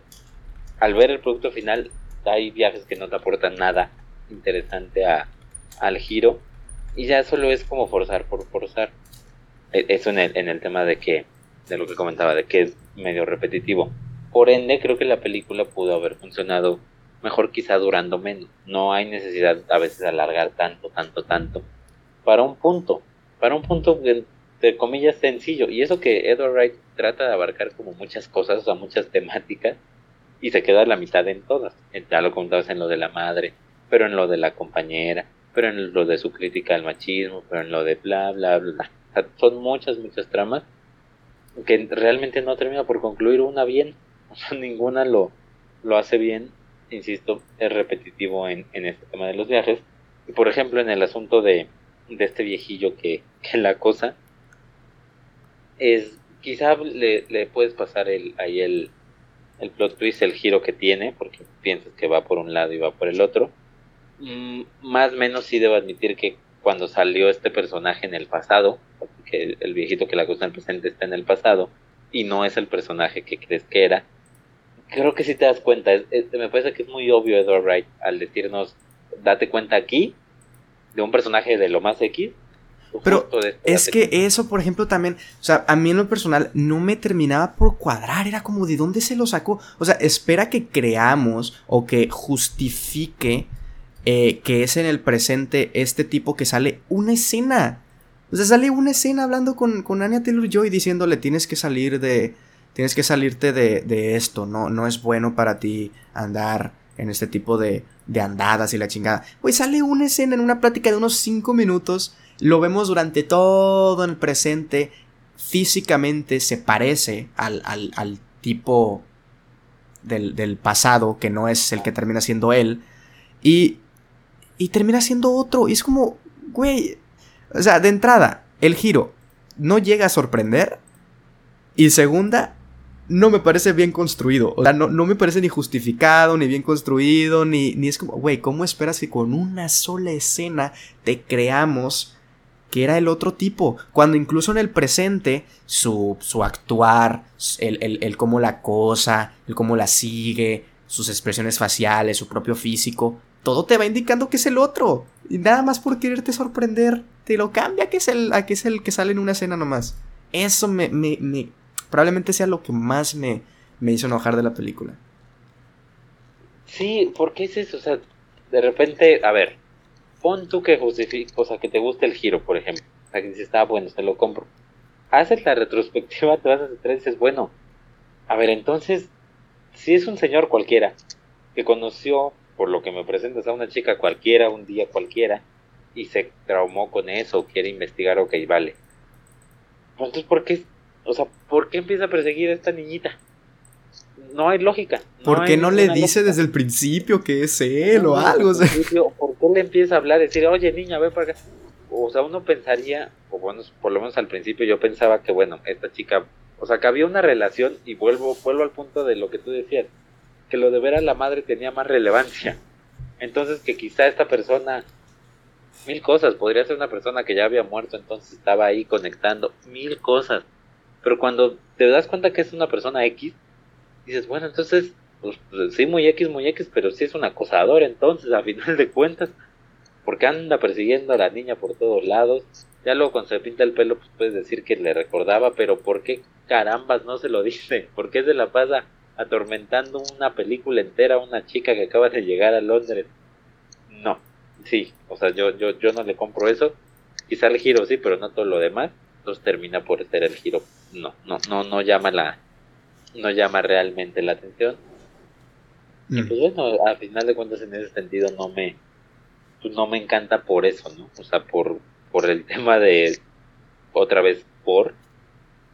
Al ver el producto final, hay viajes que no te aportan nada interesante a, al giro. Y ya solo es como forzar por forzar. E, eso en el, en el tema de que, de lo que comentaba, de que es medio repetitivo. Por ende, creo que la película pudo haber funcionado mejor quizá durando menos. No hay necesidad a veces de alargar tanto, tanto, tanto. Para un punto. Para un punto de comillas sencillo. Y eso que Edward Wright trata de abarcar como muchas cosas, o sea, muchas temáticas, y se queda la mitad en todas. Ya lo contabas en lo de la madre, pero en lo de la compañera, pero en lo de su crítica al machismo, pero en lo de bla, bla, bla. son muchas, muchas tramas que realmente no termina por concluir una bien. O sea, ninguna lo, lo hace bien. Insisto, es repetitivo en, en este tema de los viajes. Y por ejemplo, en el asunto de, de este viejillo que, que la cosa, es quizá le, le puedes pasar el, ahí el, el plot twist, el giro que tiene, porque piensas que va por un lado y va por el otro. Mm, más o menos sí debo admitir que cuando salió este personaje en el pasado, que el, viejito que la gusta en el presente está en el pasado, y no es el personaje que crees que era, creo que sí te das cuenta. me parece que es muy obvio Edward Wright al decirnos, date cuenta aquí de un personaje de lo más X pero es que eso, por ejemplo, también, o sea, a mí en lo personal no me terminaba por cuadrar, era como de dónde se lo sacó. O sea, espera que creamos o que justifique eh, que es en el presente este tipo que sale una escena. O sea, sale una escena hablando con, con Anya Taylor Joy diciéndole tienes que salir de. Tienes que salirte de, de esto, no, no es bueno para ti andar en este tipo de, de andadas y la chingada. Pues sale una escena en una plática de unos 5 minutos lo vemos durante todo el presente. Físicamente se parece al, al, tipo del, del, pasado, que no es el que termina siendo él. Y, y termina siendo otro. Y es como, güey. O sea, de entrada, el giro no llega a sorprender. Y segunda, no me parece bien construido. O sea, no, no, me parece ni justificado, ni bien construido, ni, ni es como, güey, ¿cómo esperas que con una sola escena te creamos que era el otro tipo, cuando incluso en el presente su, su actuar, el, el, el, cómo la cosa, el cómo la sigue, sus expresiones faciales, su propio físico, todo te va indicando que es el otro. Y nada más por quererte sorprender, te lo cambia que es el, a que es el que sale en una escena nomás. Eso me, me, me probablemente sea lo que más me, me hizo enojar de la película. Sí, porque es eso, o sea, de repente, a ver, pon tú que justifique, o sea, que te guste el giro, por ejemplo. O sea, que dices, está bueno, te lo compro. Haces la retrospectiva, te vas a centrar y dices, bueno, a ver, entonces, si es un señor cualquiera que conoció, por lo que me presentas, a una chica cualquiera, un día cualquiera, y se traumó con eso, o quiere investigar, ok, vale. Entonces, ¿por qué, o sea, ¿por qué empieza a perseguir a esta niñita? no hay lógica. ¿Por qué no le dice desde el principio que es él o algo? ¿Por qué le empieza a hablar? Decir, oye niña, ve para acá. O sea, uno pensaría, o bueno, por lo menos al principio yo pensaba que, bueno, esta chica, o sea, que había una relación, y vuelvo, vuelvo al punto de lo que tú decías, que lo de ver a la madre tenía más relevancia. Entonces, que quizá esta persona, mil cosas, podría ser una persona que ya había muerto, entonces estaba ahí conectando, mil cosas. Pero cuando te das cuenta que es una persona X, dices, bueno, entonces, pues, pues, sí, muy X, muy X, pero sí es un acosador, entonces, a final de cuentas, porque anda persiguiendo a la niña por todos lados. Ya luego cuando se pinta el pelo, pues puedes decir que le recordaba, pero ¿por qué carambas no se lo dice? ¿Por qué se la pasa atormentando una película entera a una chica que acaba de llegar a Londres? No, sí, o sea, yo, yo, yo no le compro eso. Quizá el giro sí, pero no todo lo demás. Entonces termina por ser el giro. No, no, no, no llama la, no llama realmente la atención. Y mm. pues bueno, a final de cuentas en ese sentido no me, pues no me encanta por eso, ¿no? O sea, por, por el tema de, otra vez, por,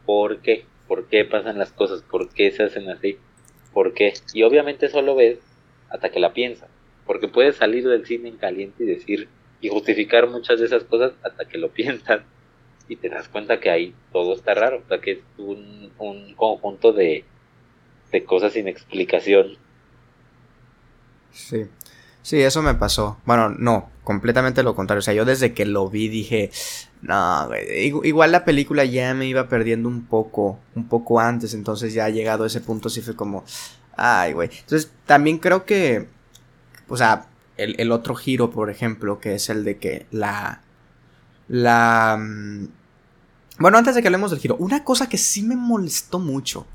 ¿por qué? ¿Por qué pasan las cosas? ¿Por qué se hacen así? ¿Por qué? Y obviamente solo ves hasta que la piensas, porque puedes salir del cine en caliente y decir y justificar muchas de esas cosas hasta que lo piensas y te das cuenta que ahí todo está raro, o sea que es un, un conjunto de, de cosas sin explicación. Sí. Sí, eso me pasó. Bueno, no, completamente lo contrario. O sea, yo desde que lo vi dije, No. Igual la película ya me iba perdiendo un poco, un poco antes, entonces ya ha llegado a ese punto sí fue como, ay, güey. Entonces también creo que, o sea, el, el, otro giro, por ejemplo, que es el de que la, la... Mm, bueno, antes de que hablemos del giro, una cosa que sí me molestó mucho,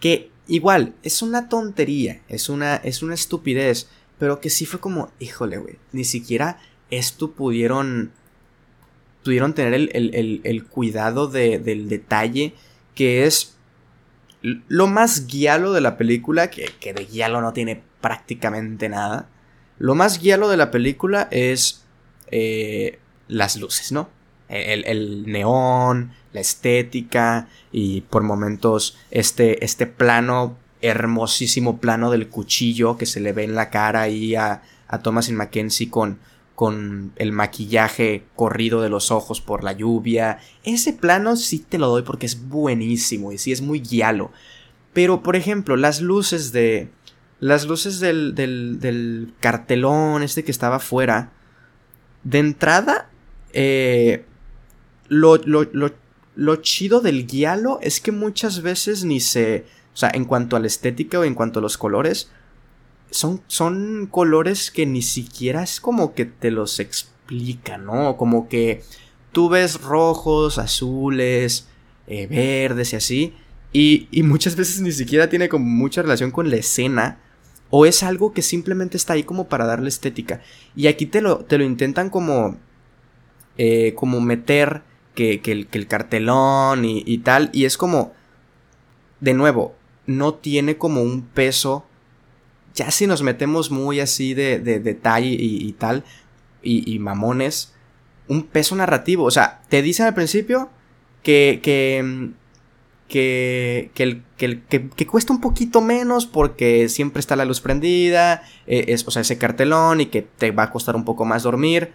que igual, es una tontería, es una, es una estupidez, pero que sí fue como, híjole, güey, ni siquiera esto pudieron pudieron tener el, cuidado del detalle que es lo más guialo de la película, que, que, de guialo no tiene prácticamente nada. Lo más guialo de la película es eh, las luces, ¿no? El, el, neón, la estética y por momentos este, este plano, hermosísimo plano del cuchillo que se le ve en la cara ahí a, a Thomas Mackenzie con, con el maquillaje corrido de los ojos por la lluvia. Ese plano sí te lo doy porque es buenísimo y sí es muy guialo. Pero, por ejemplo, las luces de... Las luces del, del, del cartelón este que estaba afuera. De entrada, eh, lo, lo, lo, lo chido del guialo es que muchas veces ni se... O sea, en cuanto a la estética o en cuanto a los colores, son, son colores que ni siquiera es como que te los explica, ¿no? Como que tú ves rojos, azules, eh, verdes y así. Y, y, muchas veces ni siquiera tiene como mucha relación con la escena. O es algo que simplemente está ahí como para darle estética. Y aquí te lo, te lo intentan como... Eh, como meter que, el, cartelón y, y tal. Y es como... De nuevo, no tiene como un peso ya si nos metemos muy así de, de detalle y, tal, y, mamones, un peso narrativo. O sea, te dicen al principio que, que, que, que, que, que, cuesta un poquito menos porque siempre está la luz prendida, eh, es, o sea, ese cartelón y que te va a costar un poco más dormir.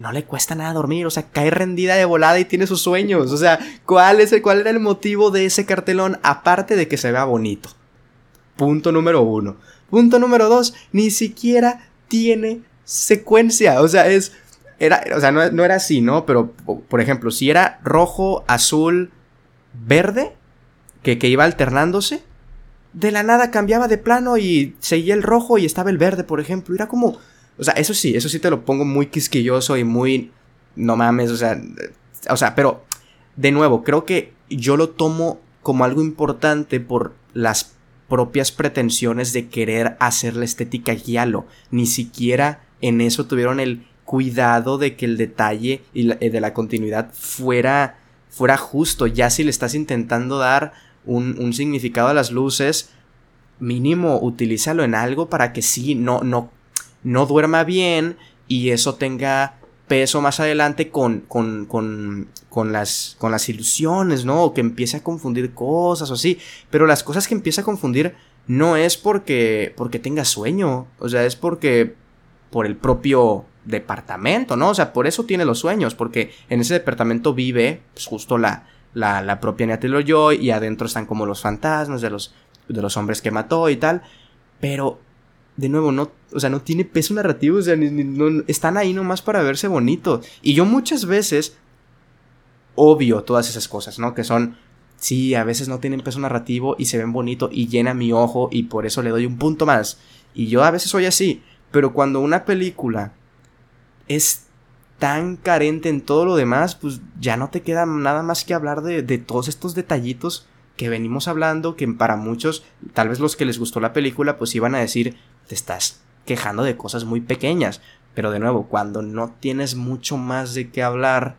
No le cuesta nada dormir, o sea, cae rendida de volada y tiene sus sueños. O sea, ¿cuál, es el, ¿cuál era el motivo de ese cartelón aparte de que se vea bonito? Punto número uno. Punto número dos, ni siquiera tiene secuencia. O sea, es. Era, o sea, no, era así, ¿no? Pero, por ejemplo, si era rojo, azul, verde, que, que iba alternándose, de la nada cambiaba de plano y seguía el rojo y estaba el verde, por ejemplo. Era como. O sea, eso sí, eso sí te lo pongo muy quisquilloso y muy. No mames, o sea. O sea, pero. De nuevo, creo que yo lo tomo como algo importante por las propias pretensiones de querer hacer la estética guialo. Ni siquiera en eso tuvieron el cuidado de que el detalle y eh, de la continuidad fuera, fuera justo. Ya si le estás intentando dar un, un significado a las luces, mínimo utilízalo en algo para que sí, no, no, no duerma bien y eso tenga peso más adelante con, con, con, con, las, con las ilusiones, ¿no? O que empiece a confundir cosas o así. Pero las cosas que empieza a confundir no es porque, porque tenga sueño, o sea, es porque por el propio departamento, ¿no? O sea, por eso tiene los sueños, porque en ese departamento vive pues, justo la, la, la propia Natalie Joy y adentro están como los fantasmas de los, de los hombres que mató y tal. Pero de nuevo, no, o sea, no tiene peso narrativo, o sea, no, están ahí nomás para verse bonito. Y yo muchas veces obvio todas esas cosas, ¿no? Que son, sí, a veces no tienen peso narrativo y se ven bonito y llena mi ojo y por eso le doy un punto más. Y yo a veces soy así, pero cuando una película es tan carente en todo lo demás, pues ya no te queda nada más que hablar de, de todos estos detallitos que venimos hablando, que para muchos, tal vez los que les gustó la película, pues iban a decir, te estás quejando de cosas muy pequeñas. Pero de nuevo, cuando no tienes mucho más de qué hablar,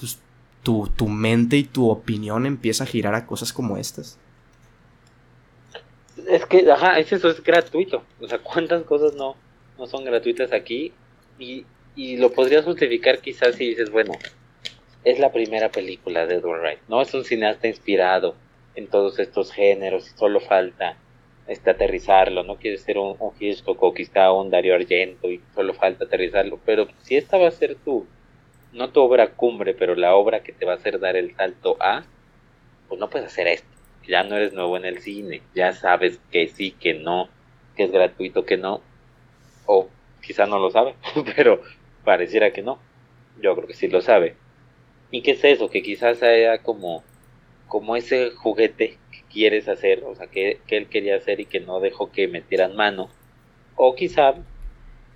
pues tu, tu mente y tu opinión empieza a girar a cosas como estas. Es que, ajá, eso es gratuito. O sea, ¿cuántas cosas no, no son gratuitas aquí? Y, y lo podrías justificar quizás si dices, bueno, es la primera película de Edward Wright, ¿no? Es un cineasta inspirado en todos estos géneros solo falta este, aterrizarlo, no quieres ser un, un Hitchcock o quizá un Dario Argento y solo falta aterrizarlo, pero si esta va a ser tu, no tu obra cumbre, pero la obra que te va a hacer dar el salto a, pues no puedes hacer esto, ya no eres nuevo en el cine, ya sabes que sí, que no, que es gratuito, que no, o quizá no lo sabe, pero pareciera que no, yo creo que sí lo sabe. y qué es eso, que quizás sea como, como ese juguete quieres hacer, o sea, que, él quería hacer y que no dejó que metieran mano, o quizá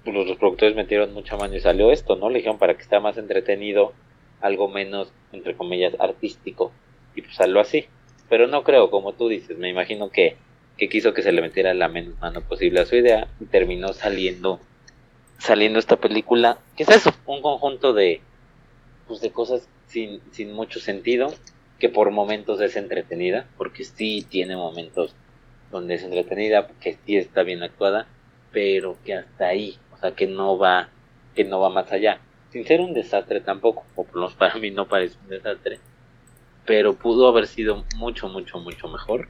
pues, los, productores metieron mucha mano y salió esto, ¿no? Le dijeron para que esté más entretenido, algo menos, entre comillas, artístico, y pues salió así. Pero no creo, como tú dices, me imagino que, que quiso que se le metiera la menos mano posible a su idea y terminó saliendo saliendo esta película, que es eso, un conjunto de pues de cosas sin, sin mucho sentido, que por momentos es entretenida, porque sí tiene momentos donde es entretenida, que sí está bien actuada, pero que hasta ahí, o sea, que no va, que no va más allá. Sin ser un desastre tampoco, o por lo menos para mí no parece un desastre, pero pudo haber sido mucho, mucho, mucho mejor,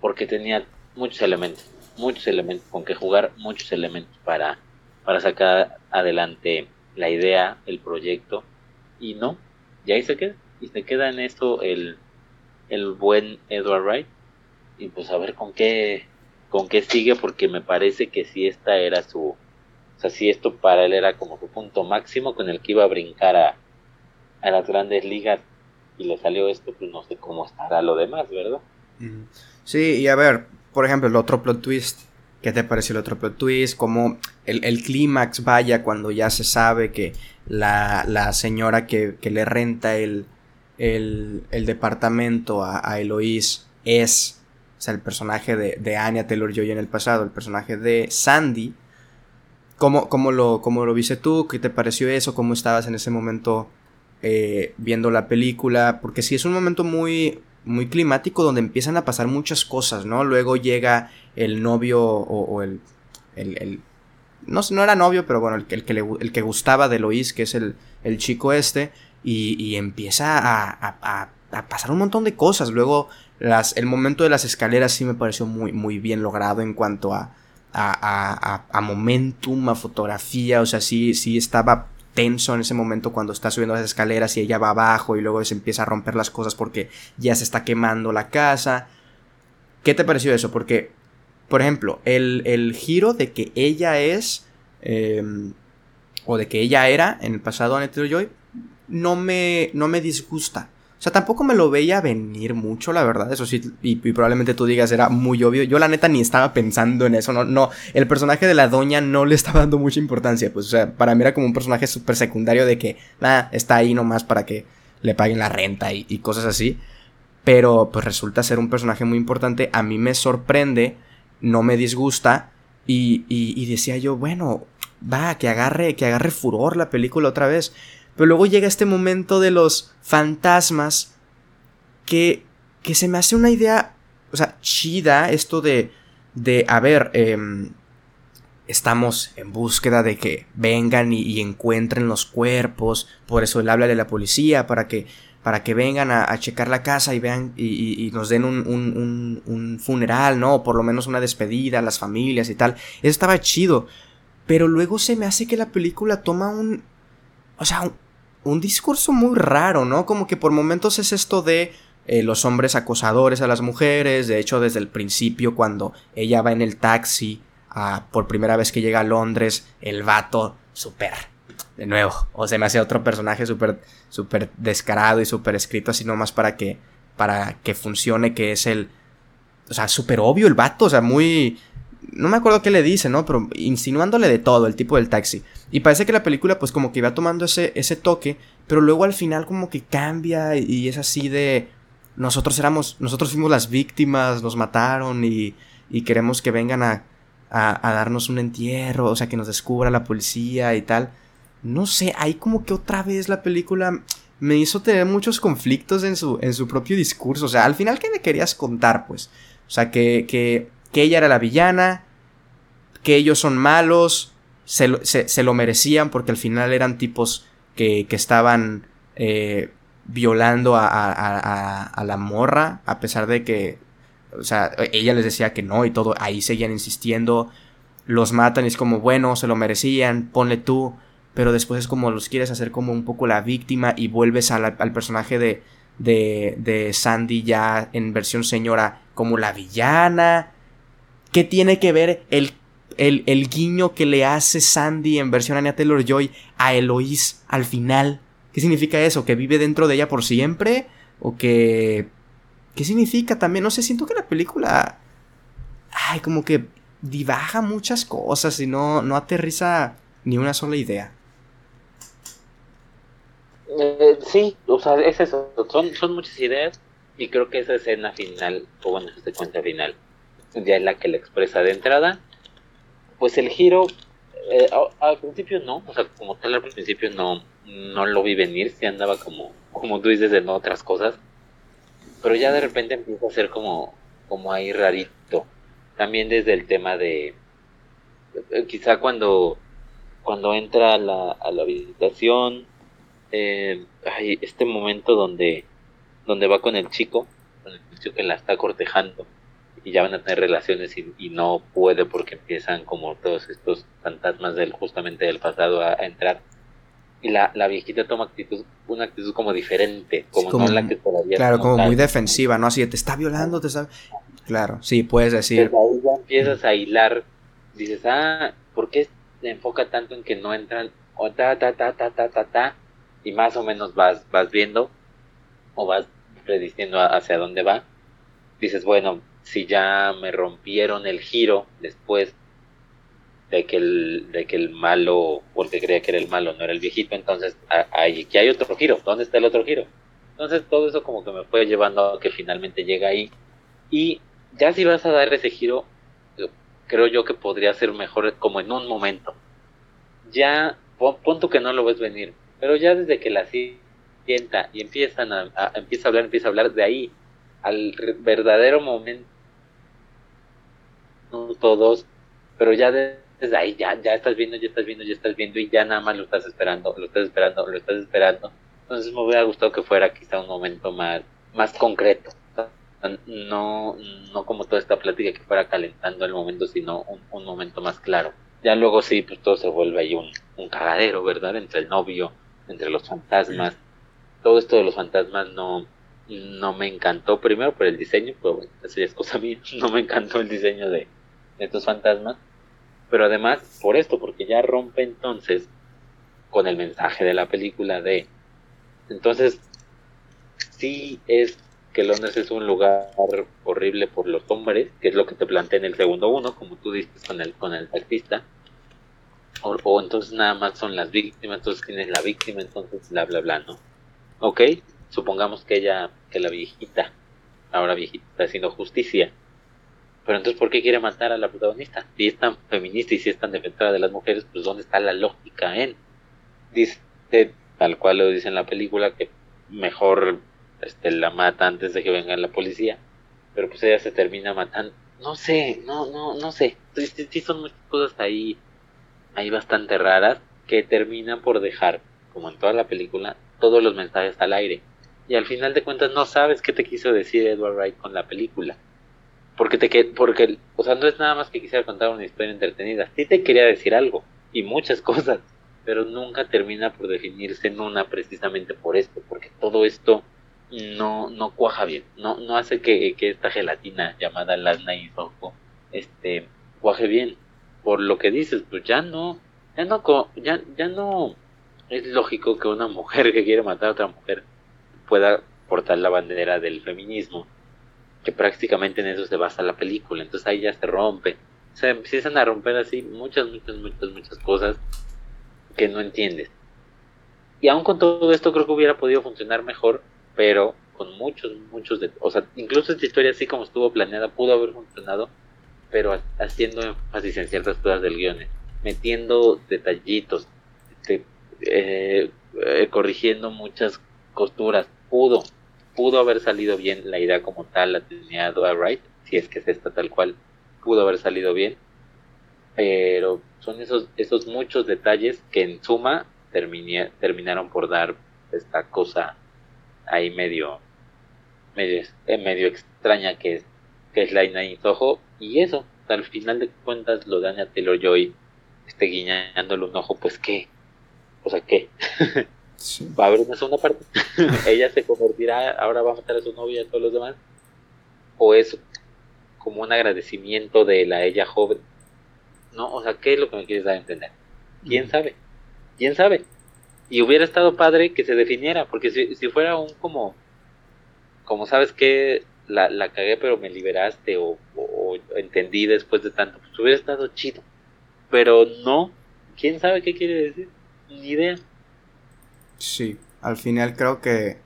porque tenía muchos elementos, muchos elementos con que jugar, muchos elementos para, para sacar adelante la idea, el proyecto, y no, y ahí se queda, y se queda en esto el, el buen Edward Wright, y pues a ver con qué con qué sigue porque me parece que si esta era su o sea si esto para él era como su punto máximo con el que iba a brincar a, a las grandes ligas y le salió esto pues no sé cómo estará lo demás verdad sí y a ver por ejemplo el otro plot twist ¿Qué te pareció el otro plot twist? Como el, el clímax vaya cuando ya se sabe que la, la señora que, que, le renta el, el, el departamento a, a es el personaje de, de Anya Taylor-Joy en el pasado, el personaje de Sandy. ¿Cómo, cómo, lo, ¿Cómo lo viste tú? ¿Qué te pareció eso? ¿Cómo estabas en ese momento eh, viendo la película? Porque sí es un momento muy, muy climático donde empiezan a pasar muchas cosas, ¿no? Luego llega el novio o, el, el, no, no, era novio, pero bueno, el, el, que, le, el que gustaba de Lois, que es el, el chico este, y, empieza a, a, a, pasar un montón de cosas. Luego las, el momento de las escaleras sí me pareció muy, muy bien logrado en cuanto a, a, a, momentum, a fotografía, o sea, sí, sí estaba tenso en ese momento cuando está subiendo las escaleras y ella va abajo y luego se empieza a romper las cosas porque ya se está quemando la casa. ¿Qué te pareció eso? Porque, por ejemplo, el, el giro de que ella es, em, o de que ella era en el pasado Annette Joy, no me, no me disgusta. O sea, tampoco me lo veía venir mucho, la verdad. Eso sí, y, probablemente tú digas, era muy obvio. Yo, la neta, ni estaba pensando en eso. No, no. El personaje de la doña no le estaba dando mucha importancia. Pues, o sea, para mí era como un personaje súper secundario de que, nada, está ahí nomás para que le paguen la renta y, y cosas así. Pero, pues resulta ser un personaje muy importante. A mí me sorprende, no me disgusta. Y, y, y decía yo, bueno, va, que agarre, que agarre furor la película otra vez. Pero luego llega este momento de los fantasmas que, que se me hace una idea, o sea, chida esto de, de a ver, em, estamos en búsqueda de que vengan y, encuentren los cuerpos, por eso él habla de la policía, para que, para que vengan a, checar la casa y vean y, nos den un, un, un, funeral, ¿no? Por lo menos una despedida las familias y tal. Eso estaba chido. Pero luego se me hace que la película toma un... O sea, un discurso muy raro, ¿no? Como que por momentos es esto de eh, los hombres acosadores a las mujeres. De hecho, desde el principio, cuando ella va en el taxi, por primera vez que llega a Londres, el vato, súper, de nuevo, o se me hace otro personaje súper, súper descarado y súper escrito así nomás para que, para que funcione, que es el, o sea, súper obvio el vato, o sea, muy, no me acuerdo qué le dice, ¿no? Pero insinuándole de todo, el tipo del taxi. Y parece que la película pues como que iba tomando ese, ese toque, pero luego al final como que cambia y es así de... Nosotros éramos, nosotros fuimos las víctimas, nos mataron y, y queremos que vengan a, a, darnos un entierro, o sea, que nos descubra la policía y tal. No sé, ahí como que otra vez la película me hizo tener muchos conflictos en su, en su propio discurso. O sea, al final, ¿qué me querías contar, pues? O sea, que, que que ella era la villana, que ellos son malos, se, lo merecían porque al final eran tipos que, que estaban eh, violando a, a, a, la morra, a pesar de que, o sea, ella les decía que no y todo, ahí seguían insistiendo, los matan y es como, bueno, se lo merecían, ponle tú, pero después es como los quieres hacer como un poco la víctima y vuelves al personaje de, de, de Sandy ya en versión señora como la villana ¿Qué tiene que ver el, el, guiño que le hace Sandy en versión Anya Taylor Joy a Eloís al final? ¿Qué significa eso? ¿Que vive dentro de ella por siempre? ¿O que... ¿Qué significa también? No sé, siento que la película... Ay, como que divaja muchas cosas y no, no aterriza ni una sola idea. Eh, sí, o sea, es eso. Son, son muchas ideas y creo que esa escena final, o bueno, esta cuenta final, ya es la que le expresa de entrada. Pues el giro, eh, al principio no, o sea, como tal al principio no, no lo vi venir, si andaba como, como tú dices, en otras cosas. Pero ya de repente empieza a ser como, como ahí rarito. También desde el tema de, eh, quizá cuando, cuando entra a la, a la habitación, eh, este momento donde, donde va con el chico, con el chico que la está cortejando y ya van a tener relaciones y, no puede porque empiezan como todos estos fantasmas del justamente del pasado a, entrar. Y la, la, viejita toma actitud una actitud como diferente como, no la que todavía claro como muy defensiva no así te está violando te está claro sí puedes decir. Ahí ya empiezas a hilar dices ah ¿por qué se enfoca tanto en que no entran o ta ta ta ta ta ta ta y más o menos vas, vas viendo o vas prediciendo hacia dónde va, dices, bueno, si ya me rompieron el giro después de que el, de que el malo, porque creía que era el malo, no era el viejito, entonces aquí hay otro giro, ¿dónde está el otro giro? Entonces todo eso como que me fue llevando a que finalmente llega ahí. Y ya si vas a dar ese giro, creo yo que podría ser mejor como en un momento. Ya, punto que no lo ves venir, pero ya desde que la sienta y empiezan a, empieza a hablar, empieza a hablar, de ahí al verdadero momento, todos, pero ya desde ahí ya, ya estás viendo, ya estás viendo, ya estás viendo y ya nada más lo estás esperando, lo estás esperando, lo estás esperando. Entonces me hubiera gustado que fuera quizá un momento más, más concreto. No, no como toda esta plática que fuera calentando el momento, sino un, un momento más claro. Ya luego sí, pues todo se vuelve ahí un, un cagadero, ¿verdad? Entre el novio, entre los fantasmas. Todo esto de los fantasmas no, no me encantó, primero por el diseño, pero bueno, eso ya es cosa mía, no me encantó el diseño de, estos fantasmas, pero además por esto, porque ya rompe entonces con el mensaje de la película de, entonces, sí es que Londres es un lugar horrible por los hombres, que es lo que te plantea en el segundo uno, como tú dices con el, con el taxista, o, entonces nada más son las víctimas, entonces quién es la víctima, entonces bla bla bla, ¿no? Ok, supongamos que ella, que la viejita, ahora viejita, está haciendo justicia. Pero entonces, ¿por qué quiere matar a la protagonista? Si es tan feminista y si es tan defensora de las mujeres, pues ¿dónde está la lógica en? Dice, tal cual lo dice en la película, que mejor este, la mata antes de que venga la policía. Pero pues ella se termina matando. No sé, no, no, no sé. Sí, sí son muchas cosas ahí hay bastante raras que terminan por dejar, como en toda la película, todos los mensajes al aire. Y al final de cuentas no sabes qué te quiso decir Edward Wright con la película. Porque te porque, o sea, no es nada más que quisiera contar una historia entretenida. Sí te quería decir algo y muchas cosas, pero nunca termina por definirse en una precisamente por esto, porque todo esto no, no cuaja bien, no, no hace que, que esta gelatina llamada Lasna y este, cuaje bien por lo que dices, pues ya no, ya no, ya, ya no es lógico que una mujer que quiere matar a otra mujer pueda portar la bandera del feminismo, que prácticamente en eso se basa la película, entonces ahí ya se rompe, se empiezan a romper así muchas, muchas, muchas, muchas cosas que no entiendes. Y aún con todo esto creo que hubiera podido funcionar mejor, pero con muchos, muchos de, o sea, incluso esta historia así como estuvo planeada pudo haber funcionado pero haciendo énfasis en ciertas cosas del guion, metiendo detallitos, eh, eh, corrigiendo muchas costuras. Pudo, pudo haber salido bien la idea como tal, la tenía Wright, si es que es esta tal cual, pudo haber salido bien, pero son esos, esos muchos detalles que en suma terminaron por dar esta cosa ahí medio, medio, eh, medio extraña que es, que es la Ina Soho y eso, al final de cuentas, lo daña Taylor Joy, esté guiñándole un ojo, pues qué, o sea, qué. Va a haber una segunda parte. Ella se convertirá, ahora va a matar a su novia y a todos los demás. O es como un agradecimiento de la ella joven. No, o sea, ¿qué es lo que me quieres dar a entender? ¿Quién sabe? ¿Quién sabe? Y hubiera estado padre que se definiera, porque si, si fuera un como, como sabes que la, la cagué pero me liberaste o, o, entendí después de tanto, pues hubiera estado chido. Pero no, ¿quién sabe qué quiere decir? Ni idea. Sí, al final creo que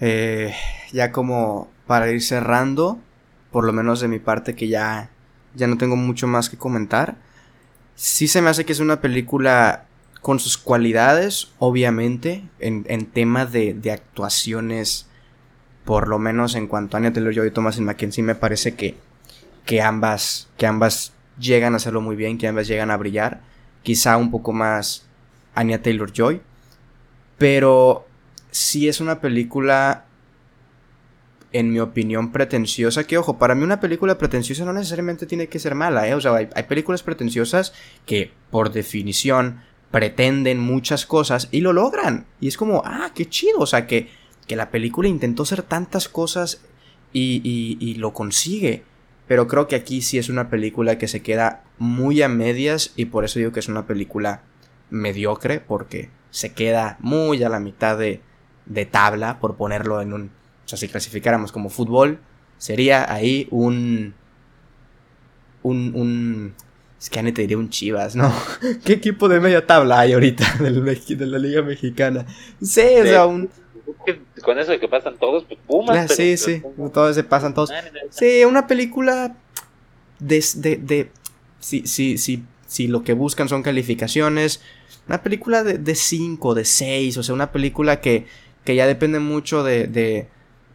eh, ya como para ir cerrando, por lo menos de mi parte que ya, ya no tengo mucho más que comentar, sí se me hace que es una película con sus cualidades, obviamente, en, en tema de, de, actuaciones, por lo menos en cuanto a Anya Taylor-Joy y Thomasin McKenzie, me parece que, que, ambas, que ambas llegan a hacerlo muy bien, que ambas llegan a brillar, quizá un poco más Anya Taylor-Joy, pero sí es una película en mi opinión, pretenciosa. Que ojo, para mí una película pretenciosa no necesariamente tiene que ser mala, ¿eh? O sea, hay, películas pretenciosas que, por definición, pretenden muchas cosas y lo logran. Y es como, ah, qué chido. O sea, que, que la película intentó hacer tantas cosas y, y, y lo consigue. Pero creo que aquí sí es una película que se queda muy a medias y por eso digo que es una película mediocre porque se queda muy a la mitad de, de tabla por ponerlo en un... O sea, si clasificáramos como fútbol, sería ahí un... Un... un es que ya te diría un Chivas, ¿no? ¿Qué equipo de media tabla hay ahorita de la Liga Mexicana? Sí, o sea, un... Con eso de que pasan todos, pues Pumas. Ah, sí, sí, todos se pasan todos. Sí, una película de... de, de si, si, si, si lo que buscan son calificaciones, una película de 5, de 6, o sea, una película que, que ya depende mucho de, de,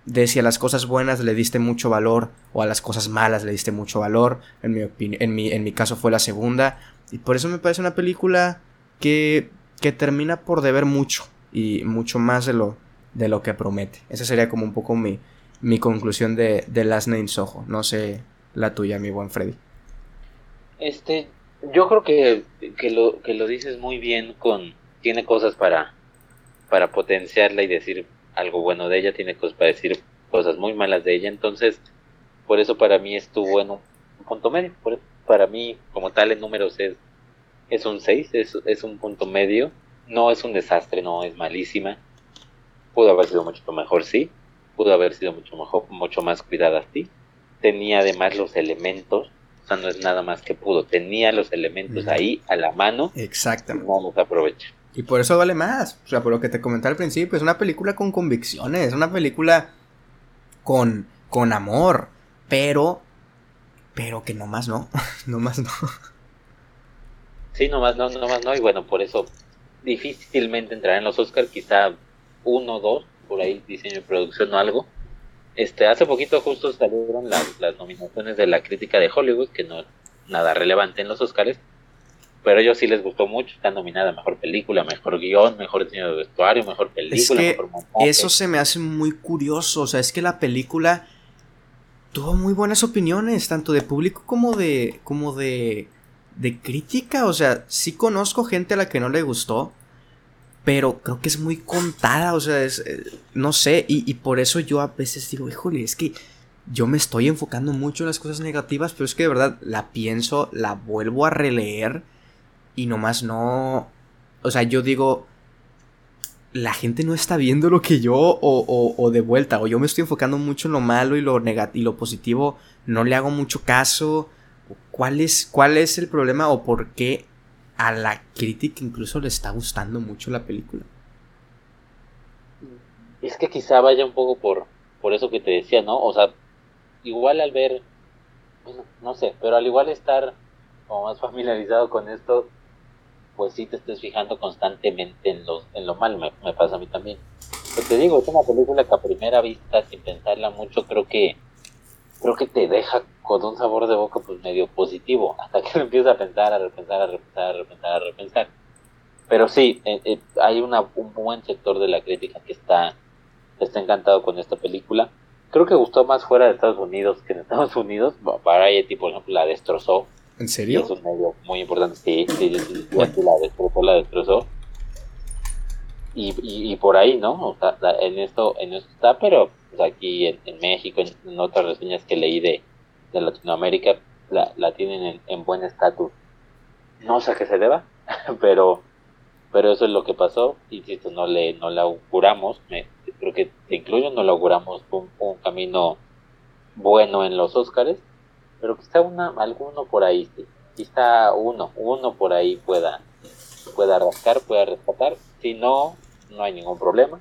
de, si a las cosas buenas le diste mucho valor o a las cosas malas le diste mucho valor. En mi, en mi, en mi caso fue la segunda. Y por eso me parece una película que, que termina por deber mucho y mucho más de lo, de lo que promete. Esa sería como un poco mi, mi conclusión de, de Last Name Soho. No sé la tuya, mi buen Freddy. Este, yo creo que, que, lo, que lo dices muy bien con... Tiene cosas para, para potenciarla y decir algo bueno de ella, tiene cosas para decir cosas muy malas de ella, entonces por eso para mí estuvo en un, punto medio, para mí como tal en números es, es un 6, es, es un punto medio, no es un desastre, no es malísima, pudo haber sido mucho mejor, sí, pudo haber sido mucho mejor, mucho más cuidada, sí, tenía además los elementos o sea, no es nada más que pudo. Tenía los elementos ahí a la mano. Exactamente. No los aprovecha. Y por eso vale más. O sea, por lo que te comenté al principio, es una película con convicciones, es una película con, con amor, pero, pero que nomás no, nomás no. Sí, nomás no, nomás no, y bueno, por eso difícilmente entrará en los Oscars, quizá uno o dos, por ahí diseño de producción o algo, este, hace poquito justo salieron las, las nominaciones de la crítica de Hollywood, que no es nada relevante en los Oscars, pero a ellos sí les gustó mucho, está nominada Mejor Película, Mejor Guión, Mejor Diseño de Vestuario, Mejor Película, es que Eso se me hace muy curioso, o sea, es que la película tuvo muy buenas opiniones, tanto de público como de, como de, de crítica, o sea, sí conozco gente a la que no le gustó, pero creo que es muy contada, o sea, es, eh, no sé, y, por eso yo a veces digo, híjole, es que yo me estoy enfocando mucho en las cosas negativas, pero es que de verdad la pienso, la vuelvo a releer y nomás no, o sea, yo digo, la gente no está viendo lo que yo, o, o, de vuelta, o yo me estoy enfocando mucho en lo malo y lo, y lo positivo, no le hago mucho caso, ¿cuál es, cuál es el problema o por qué a la crítica incluso le está gustando mucho la película. Es que quizá vaya un poco por, por eso que te decía, ¿no? O sea, igual al ver, bueno, no sé, pero al igual estar como más familiarizado con esto, pues sí te estés fijando constantemente en, los, en lo malo, me, me pasa a mí también. Pero te digo, es una película que a primera vista, sin pensarla mucho, creo que creo que te deja con un sabor de boca pues medio positivo, hasta que lo empiezas a pensar, a repensar, a repensar, a repensar, a repensar. Pero sí, eh, eh, hay una, un buen sector de la crítica que está, está encantado con esta película. Creo que gustó más fuera de Estados Unidos que en Estados Unidos. Variety, por ejemplo, la destrozó. ¿En serio? es un medio muy importante. Sí, sí, sí, la destrozó, la destrozó. Y, y, por ahí, ¿no? O sea, en esto, en esto está, pero pues, aquí en, México, en, otras reseñas que leí de, de Latinoamérica, la, la tienen en, buen estatus. No sé a qué se deba, pero, Pero eso es lo que pasó, insisto, no le, no le auguramos, creo que te incluyo, no le auguramos un, un camino bueno en los Óscares, pero quizá una, alguno por ahí, sí. quizá uno, uno por ahí pueda, pueda rascar, pueda rescatar, si no, no hay ningún problema.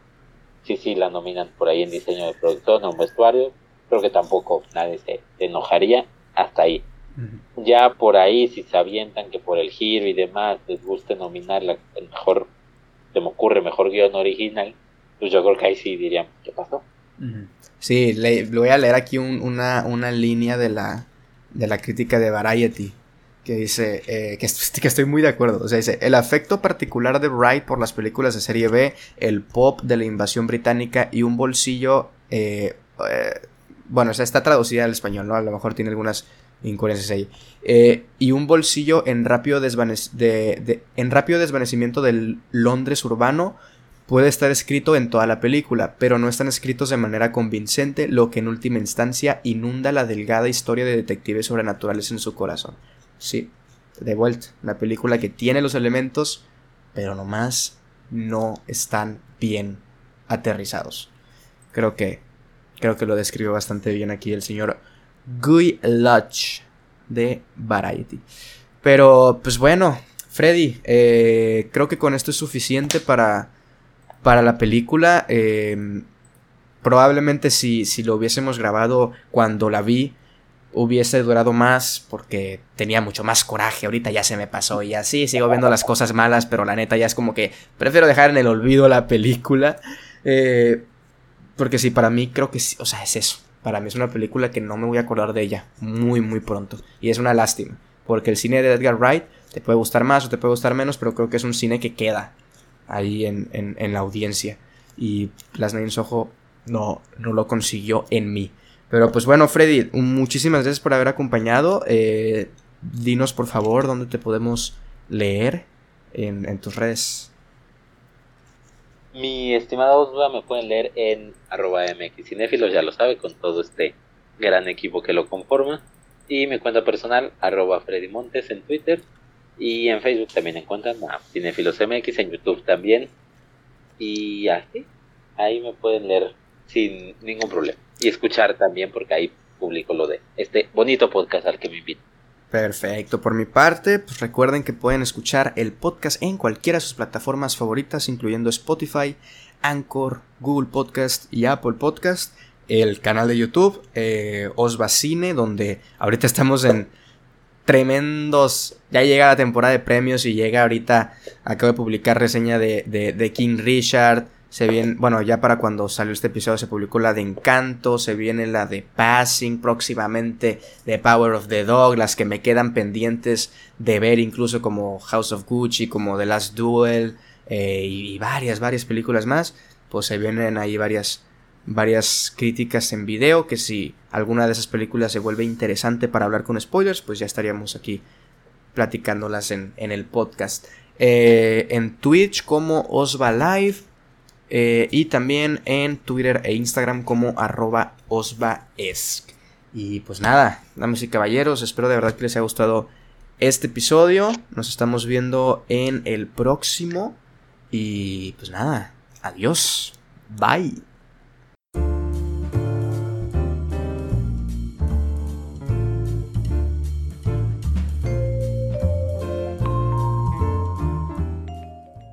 Si sí, la nominan por ahí en diseño de producción o en vestuario, creo que tampoco nadie se, enojaría hasta ahí. Ya por ahí, si se avientan que por el giro y demás les guste nominar la, el mejor, se me ocurre, mejor guion original, pues yo creo que ahí sí dirían, ¿qué pasó? Sí, le, voy a leer aquí una, una línea de la, de la crítica de Variety que dice eh, que, estoy muy de acuerdo. O sea, dice, el afecto particular de Wright por las películas de serie B, el pop de la invasión británica y un bolsillo... Eh, eh, bueno, o está traducida al español, ¿no? A lo mejor tiene algunas incoherencias ahí. y un bolsillo en rápido, de, en rápido desvanecimiento del Londres urbano puede estar escrito en toda la película, pero no están escritos de manera convincente, lo que en última instancia inunda la delgada historia de detectives sobrenaturales en su corazón. Sí, de vuelta, una película que tiene los elementos, pero nomás no están bien aterrizados. Creo que creo que lo describió bastante bien aquí el señor Guy Lodge de Variety. Pero, pues bueno, Freddy, eh, creo que con esto es suficiente para, para la película. Eh, probablemente si, si lo hubiésemos grabado cuando la vi, hubiese durado más porque tenía mucho más coraje. Ahorita ya se me pasó y así sigo viendo las cosas malas, pero la neta ya es como que prefiero dejar en el olvido la película. Eh, porque sí, para mí creo que sí, o sea, es eso. Para mí es una película que no me voy a acordar de ella muy, muy pronto. Y es una lástima, porque el cine de Edgar Wright te puede gustar más o te puede gustar menos, pero creo que es un cine que queda ahí en, en, la audiencia. Y Las Names Ojo no, no lo consiguió en mí. Pero pues bueno, Freddy, muchísimas gracias por haber acompañado. Eh, dinos por favor dónde te podemos leer en, tus redes. Mi estimada Osva me pueden leer en arroba mxcinéfilos, ya lo sabe, con todo este gran equipo que lo conforma. Y mi cuenta personal, arroba Freddy Montes en Twitter. Y en Facebook también encuentran a Cinefilos MX, en YouTube también. Y así, ahí me pueden leer sin ningún problema y escuchar también porque ahí publico lo de este bonito podcast al que me invito. Perfecto, por mi parte, pues recuerden que pueden escuchar el podcast en cualquiera de sus plataformas favoritas, incluyendo Spotify, Anchor, Google Podcast y Apple Podcast. El canal de YouTube, eh, Osvacine, donde ahorita estamos en tremendos. Ya llega la temporada de premios y llega ahorita. Acabo de publicar reseña de, de King Richard, se viene, bueno, ya para cuando salió este episodio se publicó la de Encanto, se viene la de Passing, próximamente The Power of the Dog, las que me quedan pendientes de ver incluso como House of Gucci, como The Last Duel eh, y, varias, varias películas más. Pues se vienen ahí varias, varias críticas en video que si alguna de esas películas se vuelve interesante para hablar con spoilers, pues ya estaríamos aquí platicándolas en, en el podcast. Eh, en Twitch como Osva Live eh, y también en Twitter e Instagram como arroba. Y pues nada, damas y caballeros, espero de verdad que les haya gustado este episodio. Nos estamos viendo en el próximo. Y pues nada, adiós. Bye.